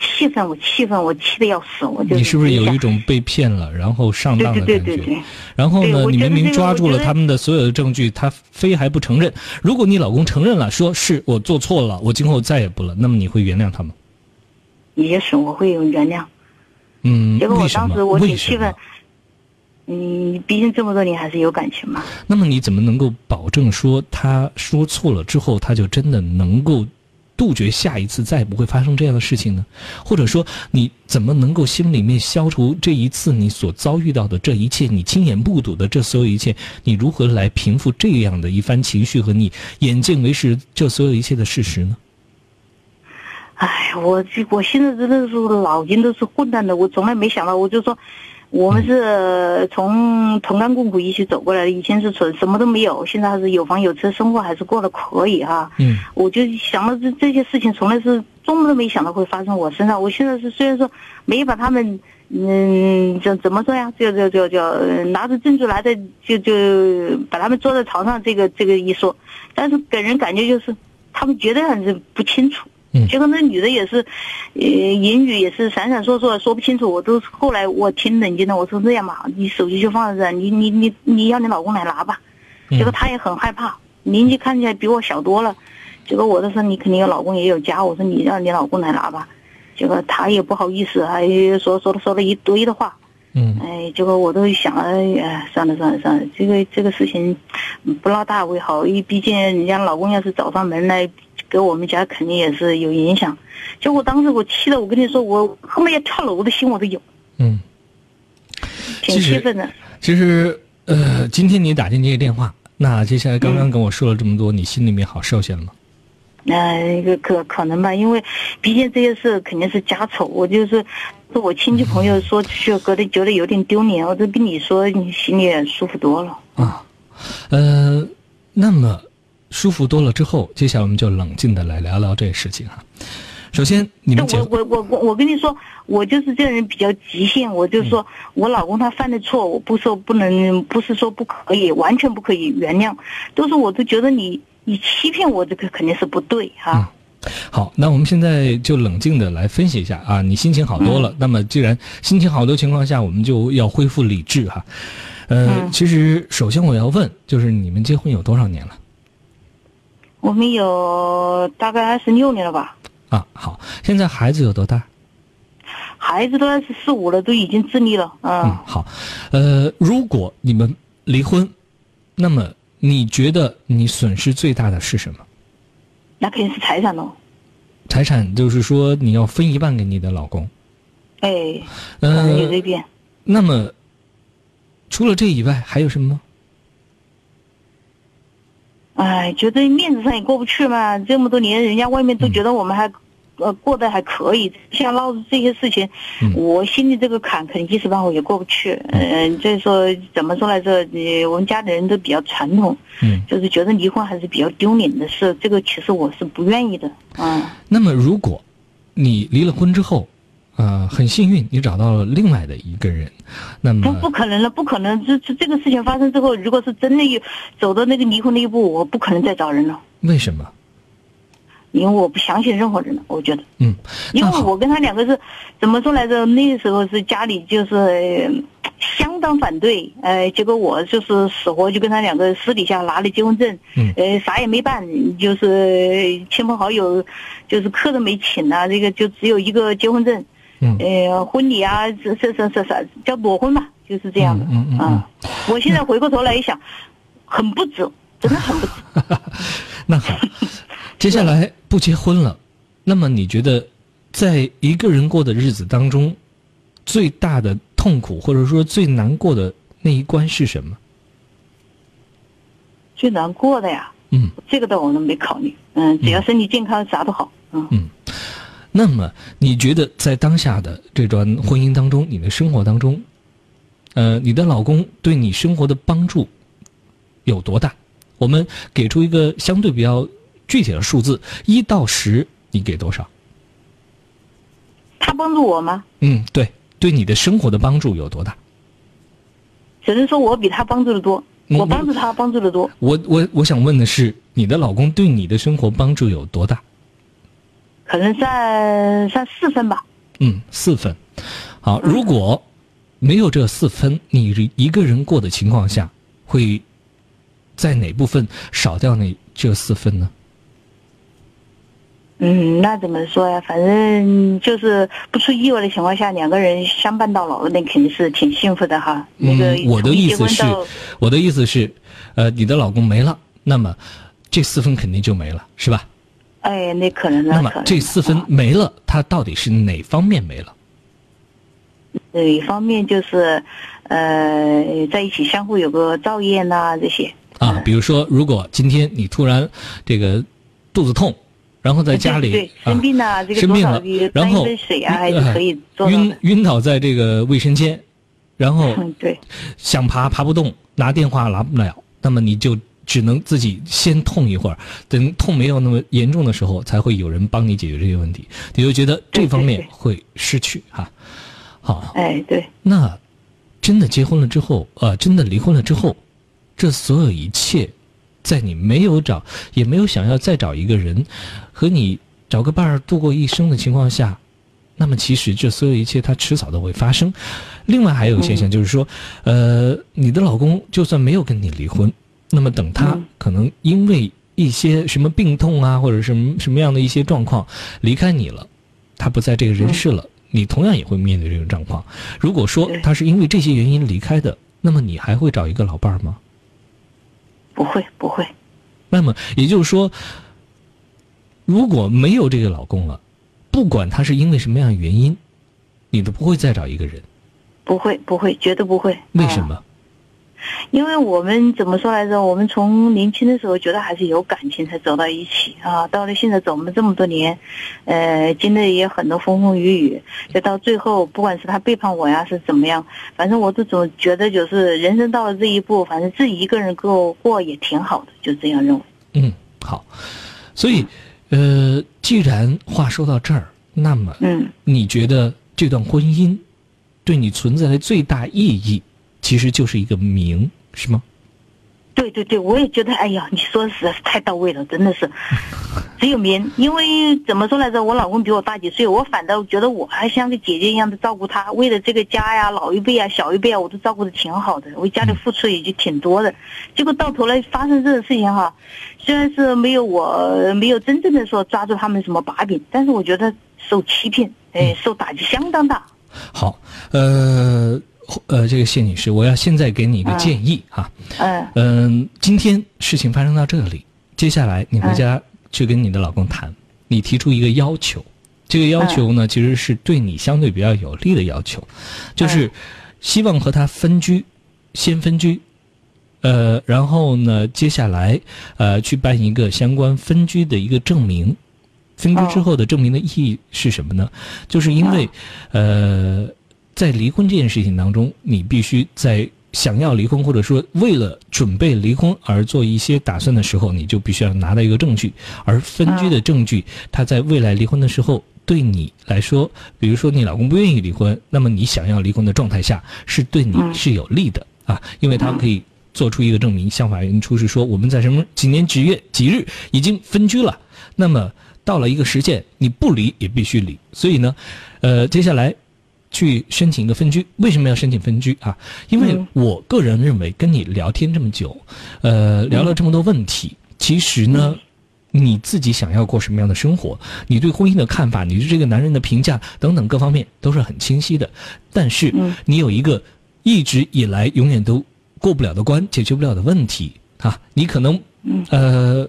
气愤，我气愤，我气得要死，我就你是不是有一种被骗了，然后上当的感觉？对对对对对然后呢，你明明抓住了他们的所有的证据，他非还不承认。如果你老公承认了，说是我做错了，我今后再也不了，那么你会原谅他吗？也许我会有原谅。嗯，结果我为什么当时我挺气愤，嗯，毕竟这么多年还是有感情嘛。那么你怎么能够保证说他说错了之后，他就真的能够杜绝下一次再也不会发生这样的事情呢？或者说，你怎么能够心里面消除这一次你所遭遇到的这一切，你亲眼目睹的这所有一切？你如何来平复这样的一番情绪和你眼见为实这所有一切的事实呢？哎，我这我现在真的是脑筋都是混乱的，我从来没想到，我就说。我们是从同甘共苦一起走过来的，以前是纯什么都没有，现在还是有房有车，生活还是过得可以哈。嗯，我就想到这这些事情，从来是做梦都没想到会发生我身上。我现在是虽然说没把他们，嗯，怎怎么说呀？就就就就呃拿着证据来的，就就把他们坐在床上，这个这个一说，但是给人感觉就是他们绝对还是不清楚。嗯结果那女的也是，呃，言语也是闪闪烁烁，说不清楚。我都后来我挺冷静的，我说这样吧，你手机就放在这，你你你你要你老公来拿吧。嗯结果她也很害怕，年纪看起来比我小多了。结果我就说你肯定有老公也有家，我说你让你老公来拿吧。结果她也不好意思，还说说了说了一堆的话。嗯，哎，结果我都想了，哎，算了算了算了，这个这个事情嗯不闹大为好，因为毕竟人家老公要是找上门来，给我们家肯定也是有影响。结果当时我气的，我跟你说，我后面要跳楼的心我都有，嗯，挺气愤的。其实，呃，今天你打进这个电话，那接下来刚刚跟我说了这么多，你心里面好受些了吗？呃，个可可能吧，因为毕竟这些事肯定是家丑，我就是是我亲戚朋友说去，觉得觉得有点丢脸，我都跟你说，你心里也舒服多了啊。呃，那么舒服多了之后，接下来我们就冷静的来聊聊这个事情哈。首先，你们我我我我我跟你说，我就是这个人比较急性，我就说我老公他犯的错，我不说不能，不是说不可以，完全不可以原谅，都是我都觉得你你欺骗我，这个肯定是不对哈。好，那我们现在就冷静的来分析一下啊，你心情好多了。那么既然心情好多情况下，我们就要恢复理智哈。呃，其实首先我要问，就是你们结婚有多少年了？我们有大概二十六年了吧，啊，好，现在孩子有多大？孩子都二十四五了，都已经自立了，嗯。嗯，好，呃，如果你们离婚，那么你觉得你损失最大的是什么？那肯定是财产喽。财产就是说你要分一半给你的老公。哎，可能有呃这，边。那么除了这以外还有什么吗？哎，觉得面子上也过不去嘛，这么多年，人家外面都觉得我们还，呃，过得还可以。像闹这些事情，我心里这个坎肯定一时半会也过不去。嗯、就是说怎么说来着？你，我们家里人都比较传统，嗯，就是觉得离婚还是比较丢脸的事。这个其实我是不愿意的，嗯。那么如果你离了婚之后，呃，很幸运你找到了另外的一个人，那不么不不可能了，不可能！这这这个事情发生之后，如果是真的有走到那个离婚那一步，我不可能再找人了，为什么？因为我不相信任何人了。我觉得，嗯，因为我跟他两个是怎么说来着？那个时候是家里就是、呃相当反对，呃，结果我就是死活就跟他两个私底下拿了结婚证，嗯呃，啥也没办，就是亲朋好友，就是客都没请啊，这个就只有一个结婚证，嗯，呃，婚礼啊，这这这这这叫裸婚嘛，就是这样的，嗯嗯嗯啊，我现在回过头来一想，很不值，*laughs* 真的很不值。*laughs* 那好，接下来不结婚了，那么你觉得，在一个人过的日子当中，最大的痛苦或者说最难过的那一关是什么？最难过的呀，嗯，这个倒我们没考虑，嗯，只要身体健康，啥都好，嗯。嗯，那么你觉得在当下的这段婚姻当中，你的生活当中，呃，你的老公对你生活的帮助有多大？我们给出一个相对比较具体的数字，一到十，你给多少？他帮助我吗？嗯，对，对你的生活的帮助有多大？只能说我比他帮助的多，嗯我帮助他帮助的多，我我我想问的是，你的老公对你的生活帮助有多大？可能算算四分吧。嗯，四分。好，如果没有这四分，你一个人过的情况下，会在哪部分少掉那这四分呢？嗯，那怎么说呀？反正就是不出意外的情况下，两个人相伴到老，那肯定是挺幸福的哈。那个嗯，我的意思是我的意思是，呃，你的老公没了，那么这四分肯定就没了，是吧？哎，那可能那么那可能。这四分没了，它到底是哪方面没了？哪，一方面就是，呃，在一起相互有个照应呐、这些。啊，比如说，如果今天你突然这个肚子痛，然后在家里生病了、这个生病了然后水啊，还是呃可以晕。晕倒在这个卫生间，然后嗯，*laughs* 对，想爬爬不动，拿电话拿不了，那么你就只能自己先痛一会儿，等痛没有那么严重的时候，才会有人帮你解决这些问题。你就觉得这方面会失去哈。好，哎，对，那真的结婚了之后，呃，真的离婚了之后，这所有一切，在你没有找，也没有想要再找一个人和你找个伴儿度过一生的情况下，那么其实这所有一切它迟早都会发生。另外还有一个现象就是说，呃，你的老公就算没有跟你离婚，那么等他可能因为一些什么病痛啊，或者什么什么样的一些状况离开你了，他不在这个人世了。你同样也会面对这种状况。如果说他是因为这些原因离开的，那么你还会找一个老伴儿吗？不会，不会。那么也就是说，如果没有这个老公了，不管他是因为什么样的原因，你都不会再找一个人。不会，不会，绝对不会。为什么？因为我们怎么说来着？我们从年轻的时候觉得还是有感情才走到一起啊，到了现在走了这么多年，呃，经历也很多风风雨雨，就到最后，不管是他背叛我呀，是怎么样，反正我都总觉得就是人生到了这一步，反正自己一个人过过也挺好的，就这样认为。嗯，好。所以，呃，既然话说到这儿，那么，嗯，你觉得这段婚姻对你存在的最大意义，其实就是一个名，是吗？对对对，我也觉得，哎呀，你说的实在是太到位了，真的是，*laughs* 只有名。因为怎么说来着，我老公比我大几岁，我反倒觉得我还像个姐姐一样的照顾他，为了这个家呀，老一辈啊，小一辈啊，我都照顾的挺好的，为家里付出也就挺多的。结果到头来发生这个事情哈，虽然是没有我没有真正的说抓住他们什么把柄，但是我觉得受欺骗，哎，受打击相当大。好，呃呃，这个谢女士，我要现在给你一个建议啊。嗯嗯，今天事情发生到这里，接下来你回家去跟你的老公谈，你提出一个要求，这个要求呢，其实是对你相对比较有利的要求，就是希望和他分居，先分居。呃，然后呢，接下来呃，去办一个相关分居的一个证明。分居之后的证明的意义是什么呢？就是因为，呃，在离婚这件事情当中，你必须在想要离婚，或者说为了准备离婚而做一些打算的时候，你就必须要拿到一个证据。而分居的证据，它在未来离婚的时候，对你来说，比如说你老公不愿意离婚，那么你想要离婚的状态下，是对你是有利的啊，因为他可以做出一个证明，向法院出示说我们在什么几年几月几日已经分居了，那么。到了一个时限，你不离也必须离。所以呢，呃，接下来去申请一个分居。为什么要申请分居啊？因为我个人认为，跟你聊天这么久，呃，聊了这么多问题，其实呢，你自己想要过什么样的生活，你对婚姻的看法，你对这个男人的评价等等各方面都是很清晰的。但是你有一个一直以来永远都过不了的关，解决不了的问题啊，你可能呃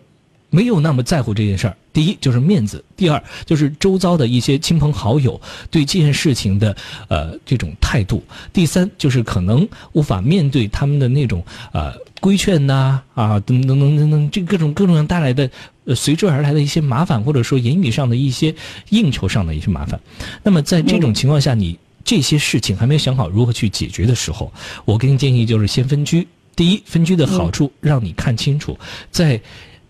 没有那么在乎这件事儿。第一就是面子，第二就是周遭的一些亲朋好友对这件事情的呃这种态度，第三就是可能无法面对他们的那种呃规劝呐啊等等等等等这各种各种各样带来的呃随之而来的一些麻烦，或者说言语上的一些应酬上的一些麻烦。那么在这种情况下，你这些事情还没有想好如何去解决的时候，我给你建议就是先分居。第一，分居的好处让你看清楚，在。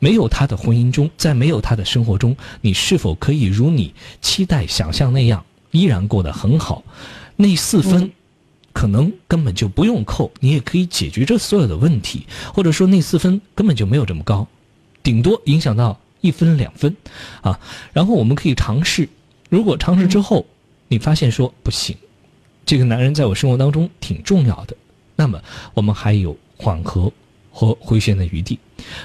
没有他的婚姻中，在没有他的生活中，你是否可以如你期待、想象那样依然过得很好？那四分可能根本就不用扣，你也可以解决这所有的问题，或者说那四分根本就没有这么高，顶多影响到一分两分啊。然后我们可以尝试，如果尝试之后你你发现说不行，这个男人在我生活当中挺重要的，那么我们还有缓和和回旋的余地。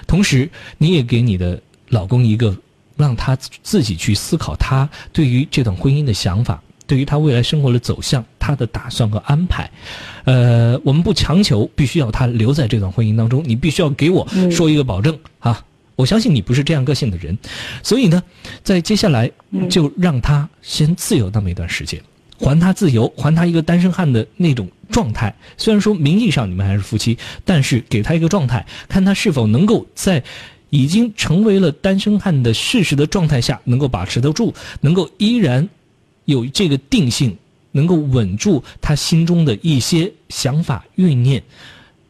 同时，你也给你的老公一个让他自己去思考他对于这段婚姻的想法，对于他未来生活的走向，他的打算和安排。呃，我们不强求必须要他留在这段婚姻当中，你必须要给我说一个保证啊！我相信你不是这样个性的人，所以呢，在接下来就让他先自由那么一段时间，还他自由，还他一个单身汉的那种状态。虽然说名义上你们还是夫妻，但是给他一个状态，看他是否能够在已经成为了单身汉的事实的状态下，能够把持得住，能够依然有这个定性，能够稳住他心中的一些想法欲念，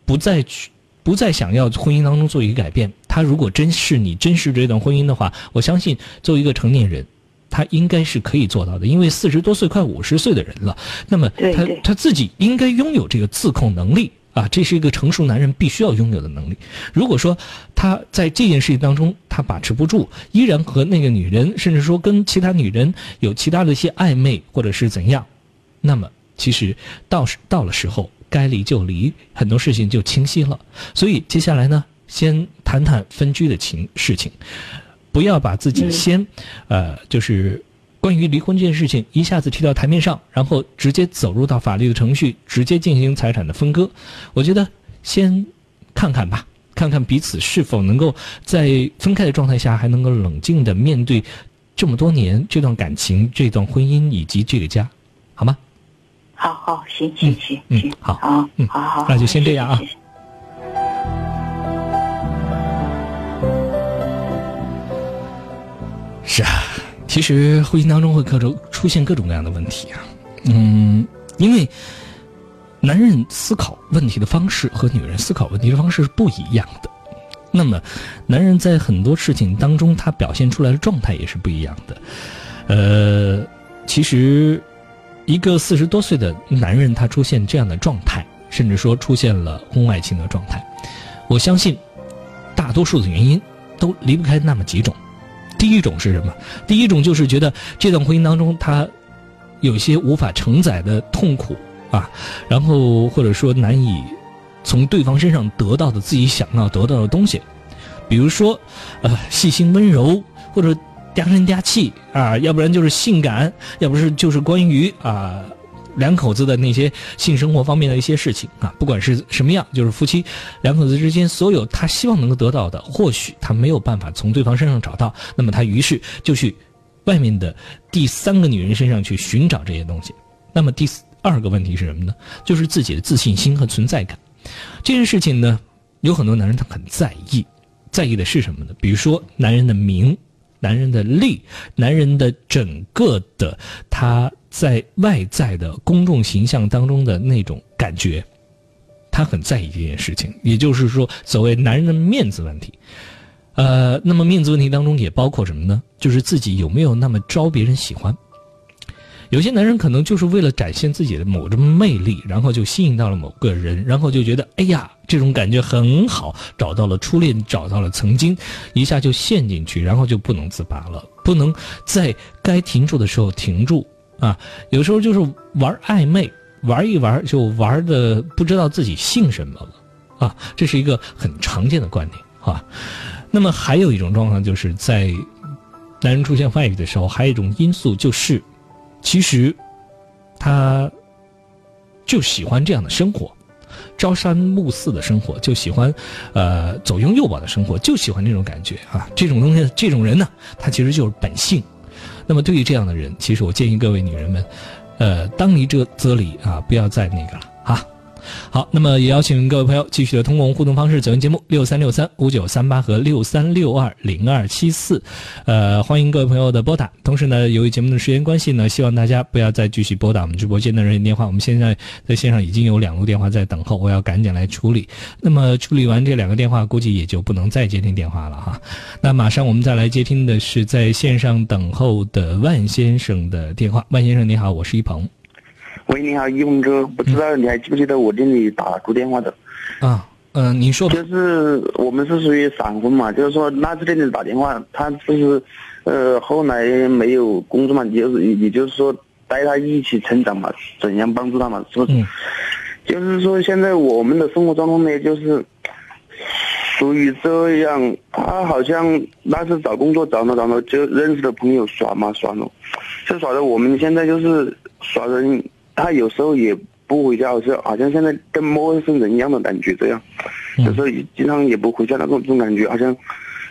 不再去。不再想要婚姻当中做一个改变，他如果真是你真实这段婚姻的话，我相信作为一个成年人，他应该是可以做到的。因为四十多岁快五十岁的人了，那么他他自己应该拥有这个自控能力啊，这是一个成熟男人必须要拥有的能力。如果说他在这件事情当中他把持不住，依然和那个女人，甚至说跟其他女人有其他的一些暧昧或者是怎样，那么其实到到了时候。该离就离，很多事情就清晰了。所以接下来呢，先谈谈分居的情事情，不要把自己先，呃，就是关于离婚这件事情一下子提到台面上，然后直接走入到法律的程序，直接进行财产的分割。我觉得先看看吧，看看彼此是否能够在分开的状态下还能够冷静的面对这么多年这段感情、这段婚姻以及这个家，好吗？好好，行行行行，好，好，嗯，好好，那就先这样啊。是啊，其实婚姻当中会各种出现各种各样的问题啊，嗯，因为男人思考问题的方式和女人思考问题的方式是不一样的，那么男人在很多事情当中他表现出来的状态也是不一样的，呃，其实。一个四十多岁的男人，他出现这样的状态，甚至说出现了婚外情的状态，我相信，大多数的原因都离不开那么几种。第一种是什么？第一种就是觉得这段婚姻当中他有些无法承载的痛苦啊，然后或者说难以从对方身上得到的自己想要得到的东西，比如说呃细心温柔或者。嗲声嗲气啊，要不然就是性感，要不是就是关于啊两口子的那些性生活方面的一些事情啊，不管是什么样，就是夫妻两口子之间所有他希望能够得到的，或许他没有办法从对方身上找到，那么他于是就去外面的第三个女人身上去寻找这些东西。那么第二个问题是什么呢？就是自己的自信心和存在感。这件事情呢，有很多男人他很在意，在意的是什么呢？比如说男人的名。男人的力，男人的整个的他在外在的公众形象当中的那种感觉，他很在意这件事情。也就是说，所谓男人的面子问题，呃，那么面子问题当中也包括什么呢？就是自己有没有那么招别人喜欢。有些男人可能就是为了展现自己的某种魅力，然后就吸引到了某个人，然后就觉得哎呀，这种感觉很好，找到了初恋，找到了曾经，一下就陷进去，然后就不能自拔了，不能在该停住的时候停住啊。有时候就是玩暧昧，玩一玩就玩的不知道自己姓什么了啊，这是一个很常见的观点啊。那么还有一种状况，就是在男人出现外遇的时候，还有一种因素就是。其实，他就喜欢这样的生活，朝三暮四的生活，就喜欢呃左拥右抱的生活，就喜欢这种感觉啊。这种东西，这种人呢，他其实就是本性。那么，对于这样的人，其实我建议各位女人们，呃，当离这则离啊，不要再那个了。好，那么也邀请各位朋友继续的通过互动方式走进节目六三六三五九三八和六三六二零二七四，呃，欢迎各位朋友的拨打。同时呢，由于节目的时间关系呢，希望大家不要再继续拨打我们直播间的热线电话。我们现在在线上已经有两路电话在等候，我要赶紧来处理。那么处理完这两个电话，估计也就不能再接听电话了哈。那马上我们再来接听的是在线上等候的万先生的电话。万先生你好，我是一鹏。喂，你好，一峰哥，不知道你还记不记得我给你打过电话的？啊，嗯，你说就是我们是属于闪婚嘛，就是说那次给你打电话，他就是，呃，后来没有工作嘛，就是也就是说带他一起成长嘛，怎样帮助他嘛，是不是？嗯就是说，现在我们的生活状况呢，就是属于这样。他好像那次找工作找着找着就认识的朋友耍嘛耍了，就耍的我们现在就是耍人，他有时候也不回家，好像好像现在跟陌生人一样的感觉这样。有时候也经常也不回家那种这种感觉，好像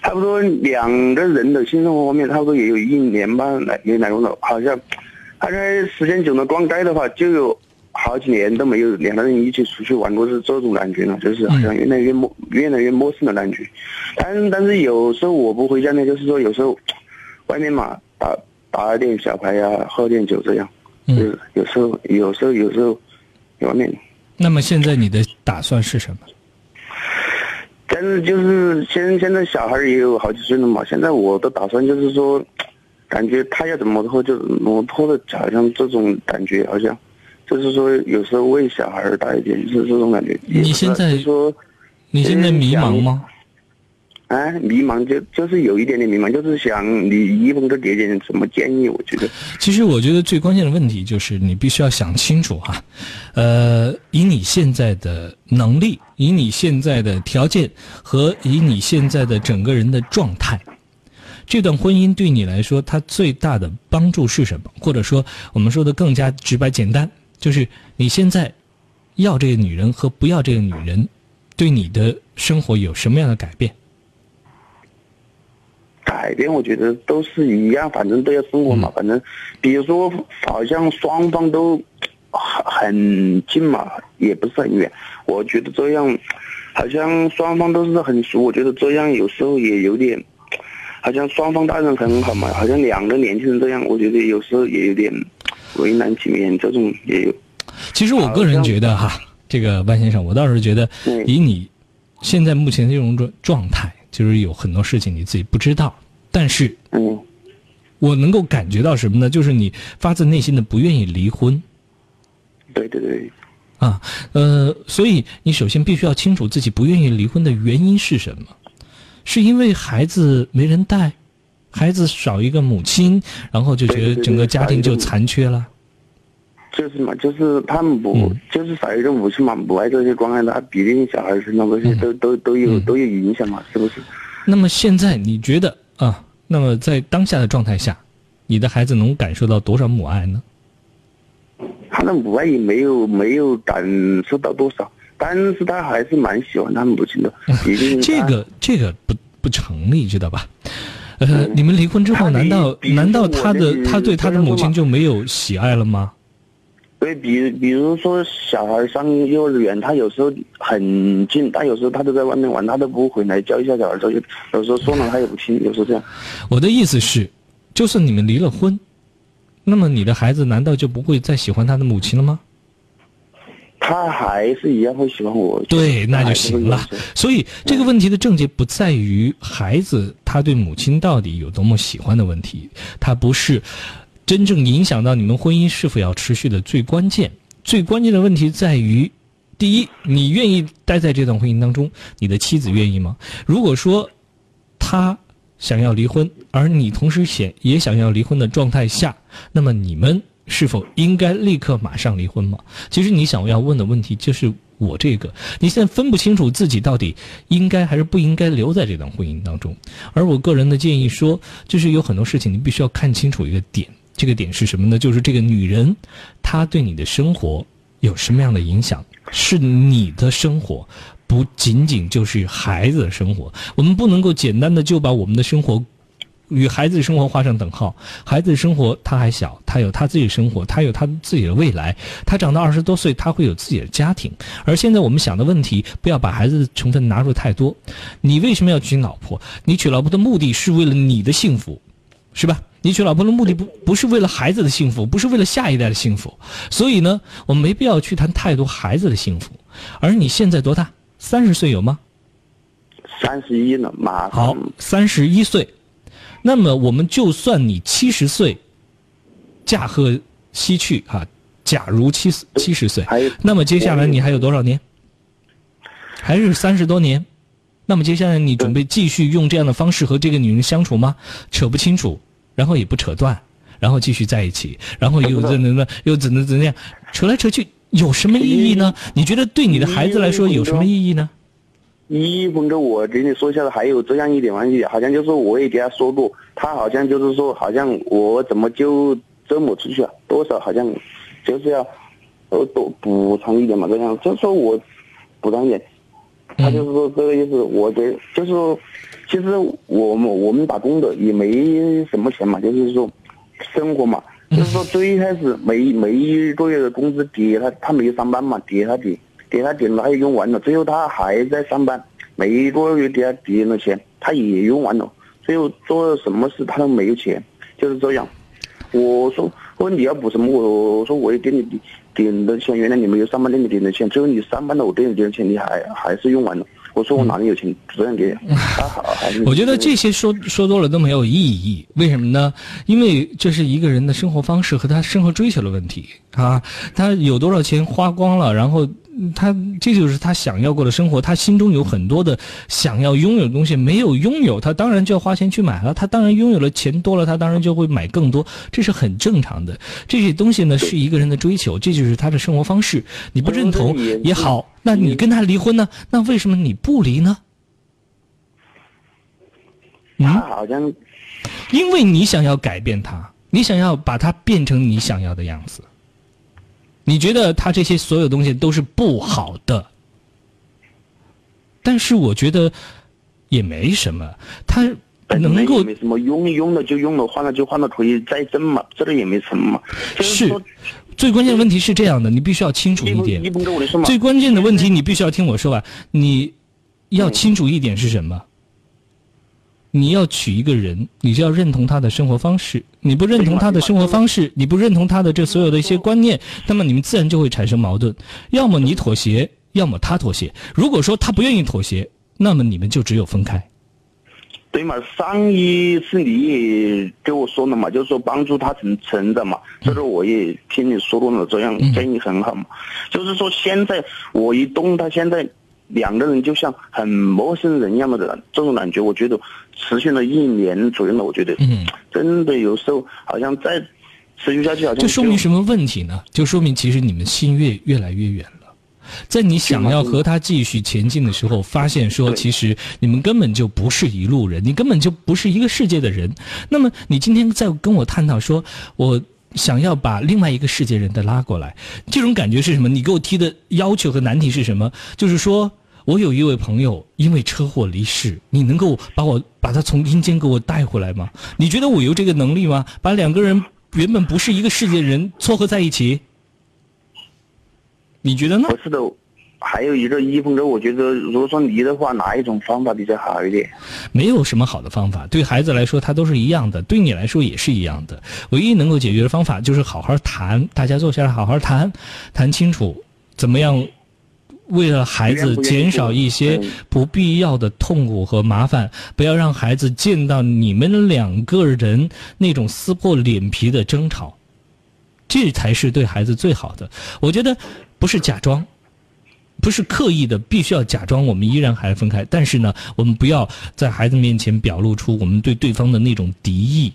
差不多两个人的性生活方面，差不多也有一年半，来没来过了，好像大概时间久了，逛街的话就有好几年都没有两个人一起出去玩过，是这种感觉了，就是好像越来越陌越来越陌生的感觉。但但是有时候我不回家呢，就是说有时候外面嘛打打点小牌呀、喝点酒这样，就是有时候有时候有时候在外面。那么现在你的打算是什么？但是就是现现在小孩也有好几岁了嘛，现在我的打算就是说，感觉他要怎么拖就怎么拖的，好像这种感觉好像，就是说有时候为小孩大一点，就是这种感觉。你现在说，你现在迷茫吗？啊，迷茫就就是有一点点迷茫，就是想你一峰哥给点什么建议？我觉得，其实我觉得最关键的问题就是你必须要想清楚哈，呃，以你现在的能力，以你现在的条件和以你现在的整个人的状态，这段婚姻对你来说，它最大的帮助是什么？或者说，我们说的更加直白简单，就是你现在要这个女人和不要这个女人，对你的生活有什么样的改变？改变我觉得都是一样，反正都要生活嘛。反正，比如说，好像双方都很很近嘛，也不是很远。我觉得这样，好像双方都是很熟。我觉得这样有时候也有点，好像双方大人很好嘛，好像两个年轻人这样，我觉得有时候也有点为难局面，这种也有。其实我个人觉得哈，这个万先生，我倒是觉得，以你现在目前这种状状态。就是有很多事情你自己不知道，但是，嗯，我能够感觉到什么呢？就是你发自内心的不愿意离婚。对对对。啊，呃，所以你首先必须要清楚自己不愿意离婚的原因是什么？是因为孩子没人带，孩子少一个母亲，然后就觉得整个家庭就残缺了。就是嘛，就是他们不，就是少一个母亲嘛，不爱这些关爱他，毕竟小孩身上这些都都都有都有影响嘛，是不是？那么现在你觉得啊？那么在当下的状态下，你的孩子能感受到多少母爱呢？他的母爱也没有没有感受到多少，但是他还是蛮喜欢他母亲的。这个这个不不成立，知道吧？呃，你们离婚之后，难道难道他的他对他的母亲就没有喜爱了吗？对，比比如说小孩上幼儿园，他有时候很近，他有时候他都在外面玩，他都不回来教一下小孩作业。有时候说了他也不听，有时候这样。我的意思是，就算你们离了婚，那么你的孩子难道就不会再喜欢他的母亲了吗？他还是一样会喜欢我。对，那就行了。所以这个问题的症结不在于孩子他对母亲到底有多么喜欢的问题，他不是。真正影响到你们婚姻是否要持续的最关键、最关键的问题在于：第一，你愿意待在这段婚姻当中，你的妻子愿意吗？如果说他想要离婚，而你同时想也想要离婚的状态下，那么你们是否应该立刻马上离婚吗？其实你想要问的问题就是我这个，你现在分不清楚自己到底应该还是不应该留在这段婚姻当中。而我个人的建议说，就是有很多事情你必须要看清楚一个点。这个点是什么呢？就是这个女人，她对你的生活有什么样的影响？是你的生活，不仅仅就是孩子的生活。我们不能够简单的就把我们的生活与孩子的生活画上等号。孩子的生活他还小，他有他自己的生活，他有他自己的未来。他长到二十多岁，他会有自己的家庭。而现在我们想的问题，不要把孩子的成分拿入太多。你为什么要娶老婆？你娶老婆的目的是为了你的幸福，是吧？你娶老婆的目的不不是为了孩子的幸福，不是为了下一代的幸福，所以呢，我们没必要去谈太多孩子的幸福。而你现在多大？三十岁有吗？三十一了，马好，三十一岁。那么我们就算你七十岁，驾鹤西去啊，假如七十七十岁，那么接下来你还有多少年？还是三十多年？那么接下来你准备继续用这样的方式和这个女人相处吗？扯不清楚。然后也不扯断，然后继续在一起，然后又怎么又怎么怎么样，扯来扯去有什么意义呢？你觉得对你的孩子来说有什么意义呢？一鹏哥，我给你说一下，还有这样一点关系，好像就是我也给他说过，他好像就是说，好像我怎么就这么出去啊？多少好像就是要呃多补偿一点嘛，这样就是说我补偿一点，他就是说这个意思，我觉就是说，其实我们我们打工的也没什么钱嘛，就是说生活嘛，就是说最一开始每每一个月的工资给他，他没有上班嘛，给他给给他点了，他也用完了，最后他还在上班，每一个月给他抵了钱，他也用完了，最后做什么事他都没有钱，就是这样。我说我说你要补什么？我我说我也给你点的钱，原来你没有上班那你点的钱，最后你上班了我给你点的钱你还还是用完了。我说我哪里有钱这样给？他好还是我觉得这些说说多了都没有意义，为什么呢？因为这是一个人的生活方式和他生活追求的问题啊。他有多少钱花光了，然后嗯他这就是他想要过的生活，他心中有很多的想要拥有的东西没有拥有，他当然就要花钱去买了。他当然拥有了钱多了，他当然就会买更多，这是很正常的。这些东西呢是一个人的追求，这就是他的生活方式。你不认同也好，那你跟他离婚呢？那为什么你不离呢？他好像因为你想要改变他，你想要把他变成你想要的样子。你觉得他这些所有东西都是不好的，但是我觉得也没什么，他能够没什么用用了就用了，换了就换了，可以再挣嘛，这个也没什么嘛。是最关键的问题是这样的，你必须要清楚一点。最关键的问题你必须要听我说完，你要清楚一点是什么？你要娶一个人，你就要认同他的生活方式。你不认同他的生活方式，你不认同他的这所有的一些观念，那么你们自然就会产生矛盾。要么你妥协，要么他妥协。如果说他不愿意妥协，那么你们就只有分开。对嘛，上一次你也跟我说了嘛，就是说帮助他成成长嘛，这个我也听你说过了，这样建议很好嘛。就是说现在我一动，他现在两个人就像很陌生人一样的这种感觉，我觉得持续了一年左右了，我觉得，嗯，真的有时候好像再持续下去，好像这说明什么问题呢？就说明其实你们心越越来越远了。在你想要和他继续前进的时候，发现说其实你们根本就不是一路人，你根本就不是一个世界的人。那么你今天在跟我探讨说，我想要把另外一个世界人的拉过来，这种感觉是什么？你给我提的要求和难题是什么？就是说我有一位朋友因为车祸离世，你能够把我把他从阴间给我带回来吗？你觉得我有这个能力吗？把两个人原本不是一个世界的人撮合在一起？你觉得呢？不是的，还有一个一峰哥，我觉得如果说离的话，哪一种方法比较好一点？没有什么好的方法，对孩子来说，他都是一样的，对你来说也是一样的。唯一能够解决的方法就是好好谈，大家坐下来好好谈，谈清楚怎么样。为了孩子减少一些不必要的痛苦和麻烦，不要让孩子见到你们两个人那种撕破脸皮的争吵，这才是对孩子最好的。我觉得不是假装，不是刻意的，必须要假装我们依然还分开。但是呢，我们不要在孩子面前表露出我们对对方的那种敌意，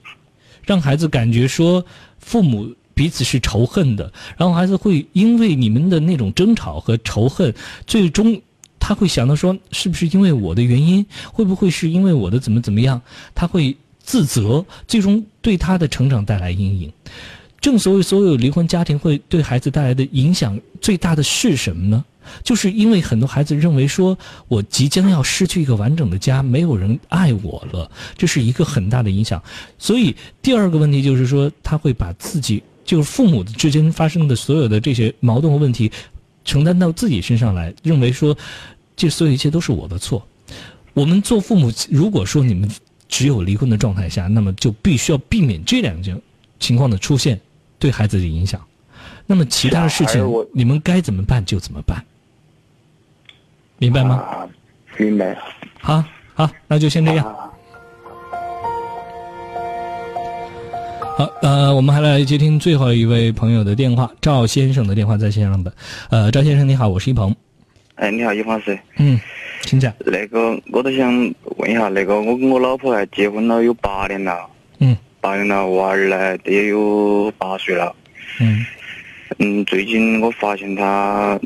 让孩子感觉说父母彼此是仇恨的，然后孩子会因为你们的那种争吵和仇恨，最终他会想到说，是不是因为我的原因？会不会是因为我的怎么怎么样？他会自责，最终对他的成长带来阴影。正所谓，所有离婚家庭会对孩子带来的影响最大的是什么呢？就是因为很多孩子认为说，我即将要失去一个完整的家，没有人爱我了，这是一个很大的影响。所以第二个问题就是说，他会把自己就是父母之间发生的所有的这些矛盾和问题，承担到自己身上来，认为说，这所有一切都是我的错。我们做父母，如果说你们只有离婚的状态下，那么就必须要避免这两种情况的出现对孩子的影响。那么其他的事情，你们该怎么办就怎么办，明白吗？明白。好，好，那就先这样。好，呃，我们还来接听最后一位朋友的电话，赵先生的电话在线上的。呃，赵先生你好，我是一鹏。哎，你好，一鹏是。嗯，请讲。那个，我都想问一下，那个我跟我老婆还结婚了有八年了。嗯。八年了娃儿呢，也有八岁了。嗯嗯，最近我发现他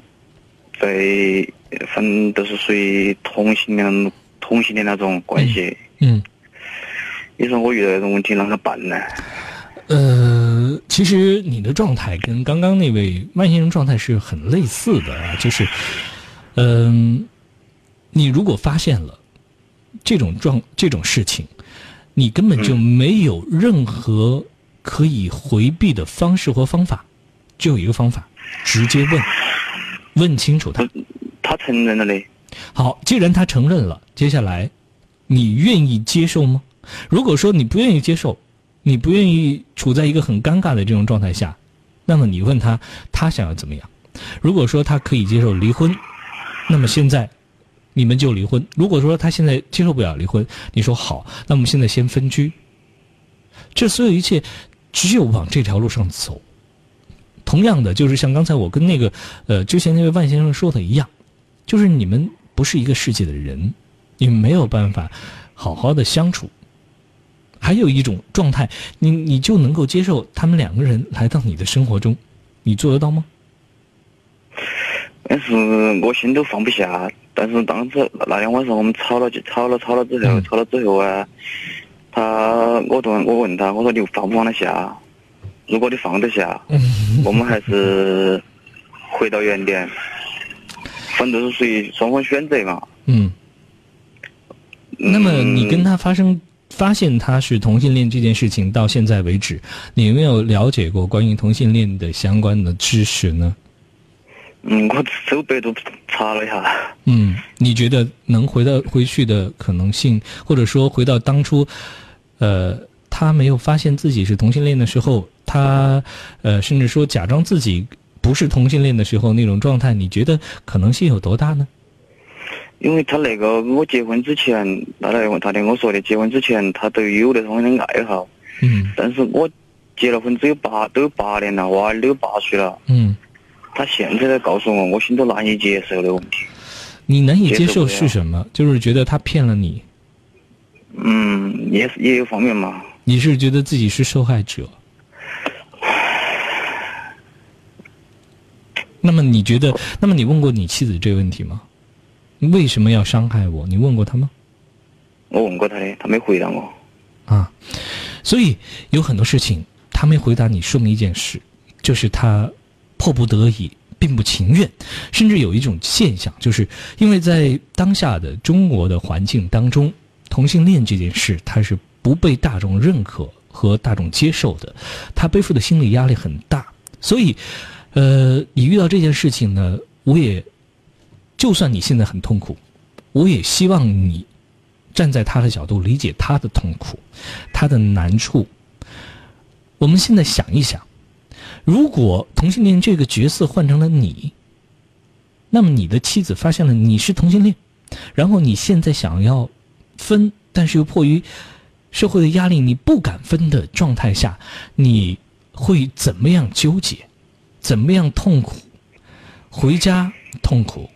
在，反正都是属于同性恋、同性恋那种关系。嗯，你说我遇到这种问题啷个办呢？呃，其实你的状态跟刚刚那位万先生状态是很类似的啊，就是，嗯、你如果发现了这种状这种事情，你根本就没有任何可以回避的方式或方法，只有一个方法，直接问，问清楚他。他承认了嘞。好，既然他承认了，接下来你愿意接受吗？如果说你不愿意接受，你不愿意处在一个很尴尬的这种状态下，那么你问他，他想要怎么样？如果说他可以接受离婚，那么现在你们就离婚；如果说他现在接受不了离婚，你说好，那我们现在先分居。这所有一切，只有往这条路上走。同样的，就是像刚才我跟那个呃之前那位万先生说的一样，就是你们不是一个世界的人，你们没有办法好好的相处。还有一种状态，你你就能够接受他们两个人来到你的生活中，你做得到吗？但是我心都放不下。但是当时那天晚上我们吵了，就吵了吵了之后，吵了之后啊，他我问我问他，我说你放不放得下？如果你放得下，我们还是回到原点，反正都是属于双方选择嘛。嗯。那么你跟他发生发现他是同性恋这件事情到现在为止，你有没有了解过关于同性恋的相关的知识呢？嗯，我搜百度查了一下。嗯，你觉得能回到回去的可能性，或者说回到当初，呃，他没有发现自己是同性恋的时候，他呃，甚至说假装自己不是同性恋的时候那种状态，你觉得可能性有多大呢？因为他那个我结婚之前，他来问他跟我说的，结婚之前他都有那方面的爱好。嗯。但是我结了婚只有八都有八年了，娃儿都有八岁了。嗯。他现在才告诉我，我心都难以接受的问题。你难以接受是什么？就是觉得他骗了你，嗯，也是也有方面嘛。你是觉得自己是受害者。那么你觉得？那么你问过你妻子这个问题吗？你为什么要伤害我？你问过他吗？我问过他的，他没回答我。啊，所以有很多事情他没回答你，说明一件事，就是他迫不得已，并不情愿，甚至有一种现象，就是因为在当下的中国的环境当中，同性恋这件事他是不被大众认可和大众接受的，他背负的心理压力很大，所以，呃，你遇到这件事情呢，我也，就算你现在很痛苦，我也希望你站在他的角度理解他的痛苦，他的难处。我们现在想一想，如果同性恋这个角色换成了你，那么你的妻子发现了你是同性恋，然后你现在想要分，但是又迫于社会的压力，你不敢分的状态下，你会怎么样纠结？怎么样痛苦？回家痛苦，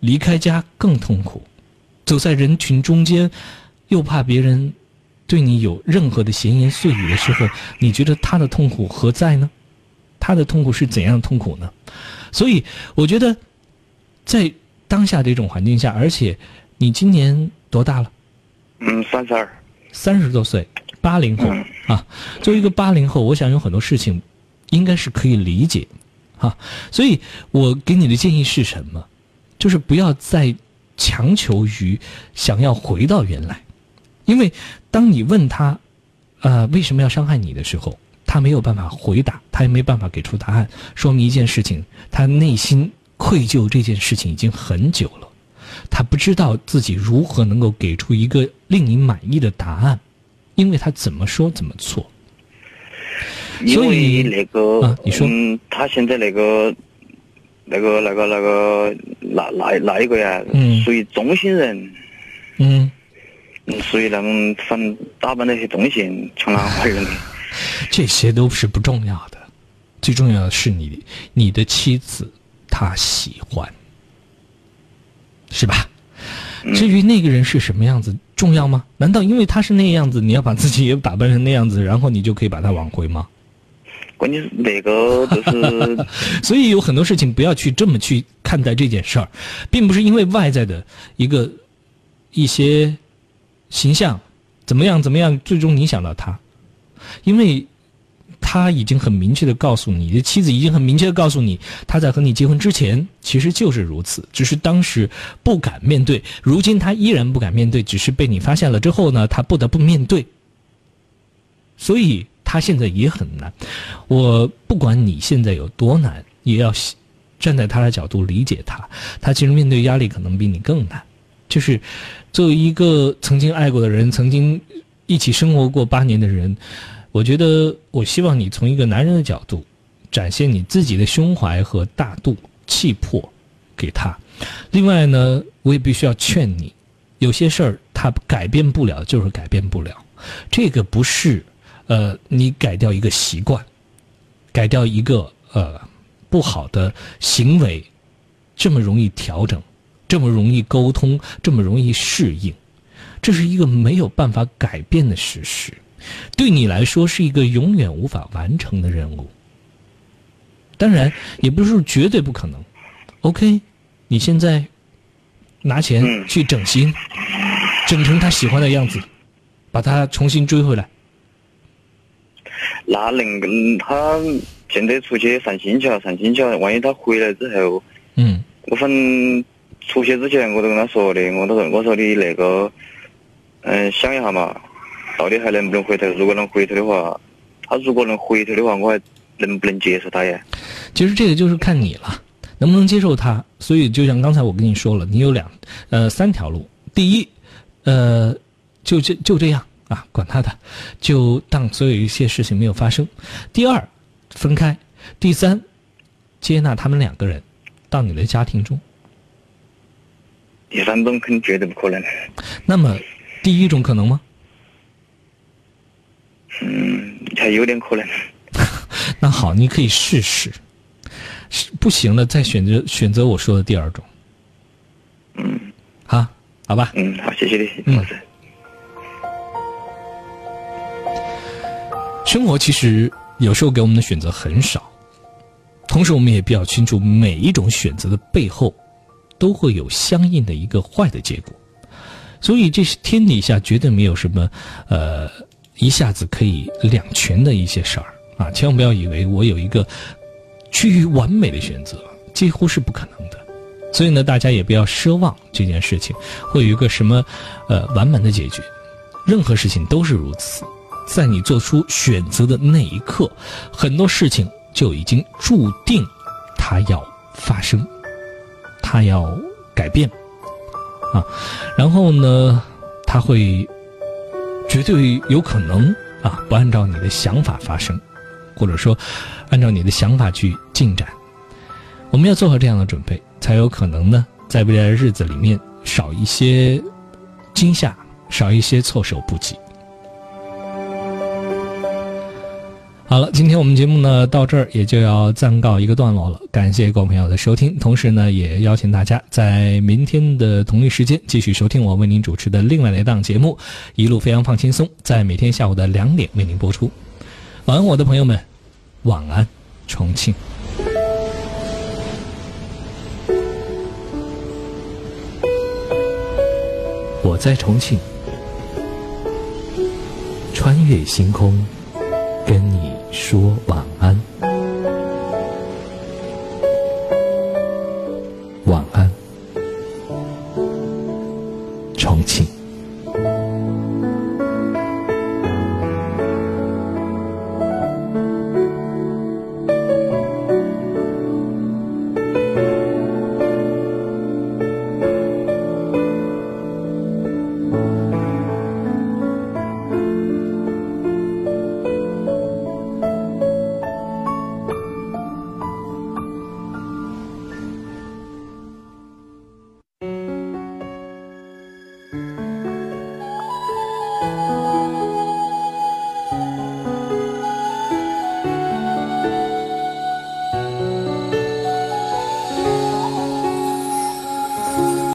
离开家更痛苦，走在人群中间，又怕别人对你有任何的闲言碎语的时候，你觉得他的痛苦何在呢？他的痛苦是怎样的痛苦呢？所以，我觉得，在当下这种环境下，而且你今年多大了？嗯，三十二。三十多岁，八零后啊。作为一个八零后，我想有很多事情应该是可以理解，啊，所以我给你的建议是什么？就是不要再强求于想要回到原来，因为当你问他，呃，为什么要伤害你的时候，他没有办法回答，他也没办法给出答案，说明一件事情，他内心愧疚这件事情已经很久了，他不知道自己如何能够给出一个令你满意的答案，因为他怎么说怎么错。因为那个，啊你说嗯，他现在那个，那个那个那个那那那一个呀，嗯属于中性人，嗯，嗯，属于那种反正打扮那些中性强男坏女的。*laughs* 这些都是不重要的，最重要的是你你的妻子她喜欢，是吧？至于那个人是什么样子重要吗？难道因为他是那样子，你要把自己也打扮成那样子，然后你就可以把他挽回吗？关键是那个就是，*laughs* 所以有很多事情不要去这么去看待这件事儿，并不是因为外在的一个一些形象怎么样怎么样，最终影响到他，因为他已经很明确的告诉你，你的妻子已经很明确的告诉你，他在和你结婚之前其实就是如此，只是当时不敢面对，如今他依然不敢面对，只是被你发现了之后呢，他不得不面对，所以他现在也很难。我不管你现在有多难，也要站在他的角度理解他。他其实面对压力可能比你更难。就是作为一个曾经爱过的人，曾经一起生活过八年的人，我觉得我希望你从一个男人的角度，展现你自己的胸怀和大度、气魄给他。另外呢，我也必须要劝你，有些事儿他改变不了，就是改变不了。这个不是呃，你改掉一个习惯，改掉一个呃不好的行为，这么容易调整，这么容易沟通，这么容易适应，这是一个没有办法改变的事实。对你来说是一个永远无法完成的任务。当然，也不是绝对不可能。OK，你现在拿钱去整形，整成他喜欢的样子，把他重新追回来。那能跟他现在出去散心去了，散心去了。万一他回来之后，嗯，我反正出去之前我都跟他说的，我都说我说你那个，嗯，想一下嘛，到底还能不能回头？如果能回头的话，他如果能回头的话，我还能不能接受他呀？其实这个就是看你了，能不能接受他。所以就像刚才我跟你说了，你有两呃三条路。第一，呃，就这就这样啊，管他的，就当所有一些事情没有发生。第二，分开。第三，接纳他们两个人到你的家庭中。第三种肯定绝对不可能。那么，第一种可能吗？嗯，还有点可能。*laughs* 那好，你可以试试，是不行了再选择选择我说的第二种。嗯，好，好吧。嗯，好，谢谢你，嗯老师。生活其实有时候给我们的选择很少，同时我们也比较清楚，每一种选择的背后都会有相应的一个坏的结果，所以这是天底下绝对没有什么呃一下子可以两全的一些事儿啊！千万不要以为我有一个趋于完美的选择，几乎是不可能的。所以呢，大家也不要奢望这件事情会有一个什么呃完满的解决，任何事情都是如此。在你做出选择的那一刻，很多事情就已经注定它要发生，它要改变啊。然后呢，它会绝对有可能啊，不按照你的想法发生，或者说按照你的想法去进展。我们要做好这样的准备，才有可能呢，在未来的日子里面少一些惊吓，少一些措手不及。好了，今天我们节目呢到这儿也就要暂告一个段落了。感谢各位朋友的收听，同时呢也邀请大家在明天的同一时间继续收听我为您主持的另外的一档节目《一路飞扬放轻松》，在每天下午的两点为您播出。晚安，我的朋友们，晚安，重庆。我在重庆，穿越星空，跟你说晚安。晚安。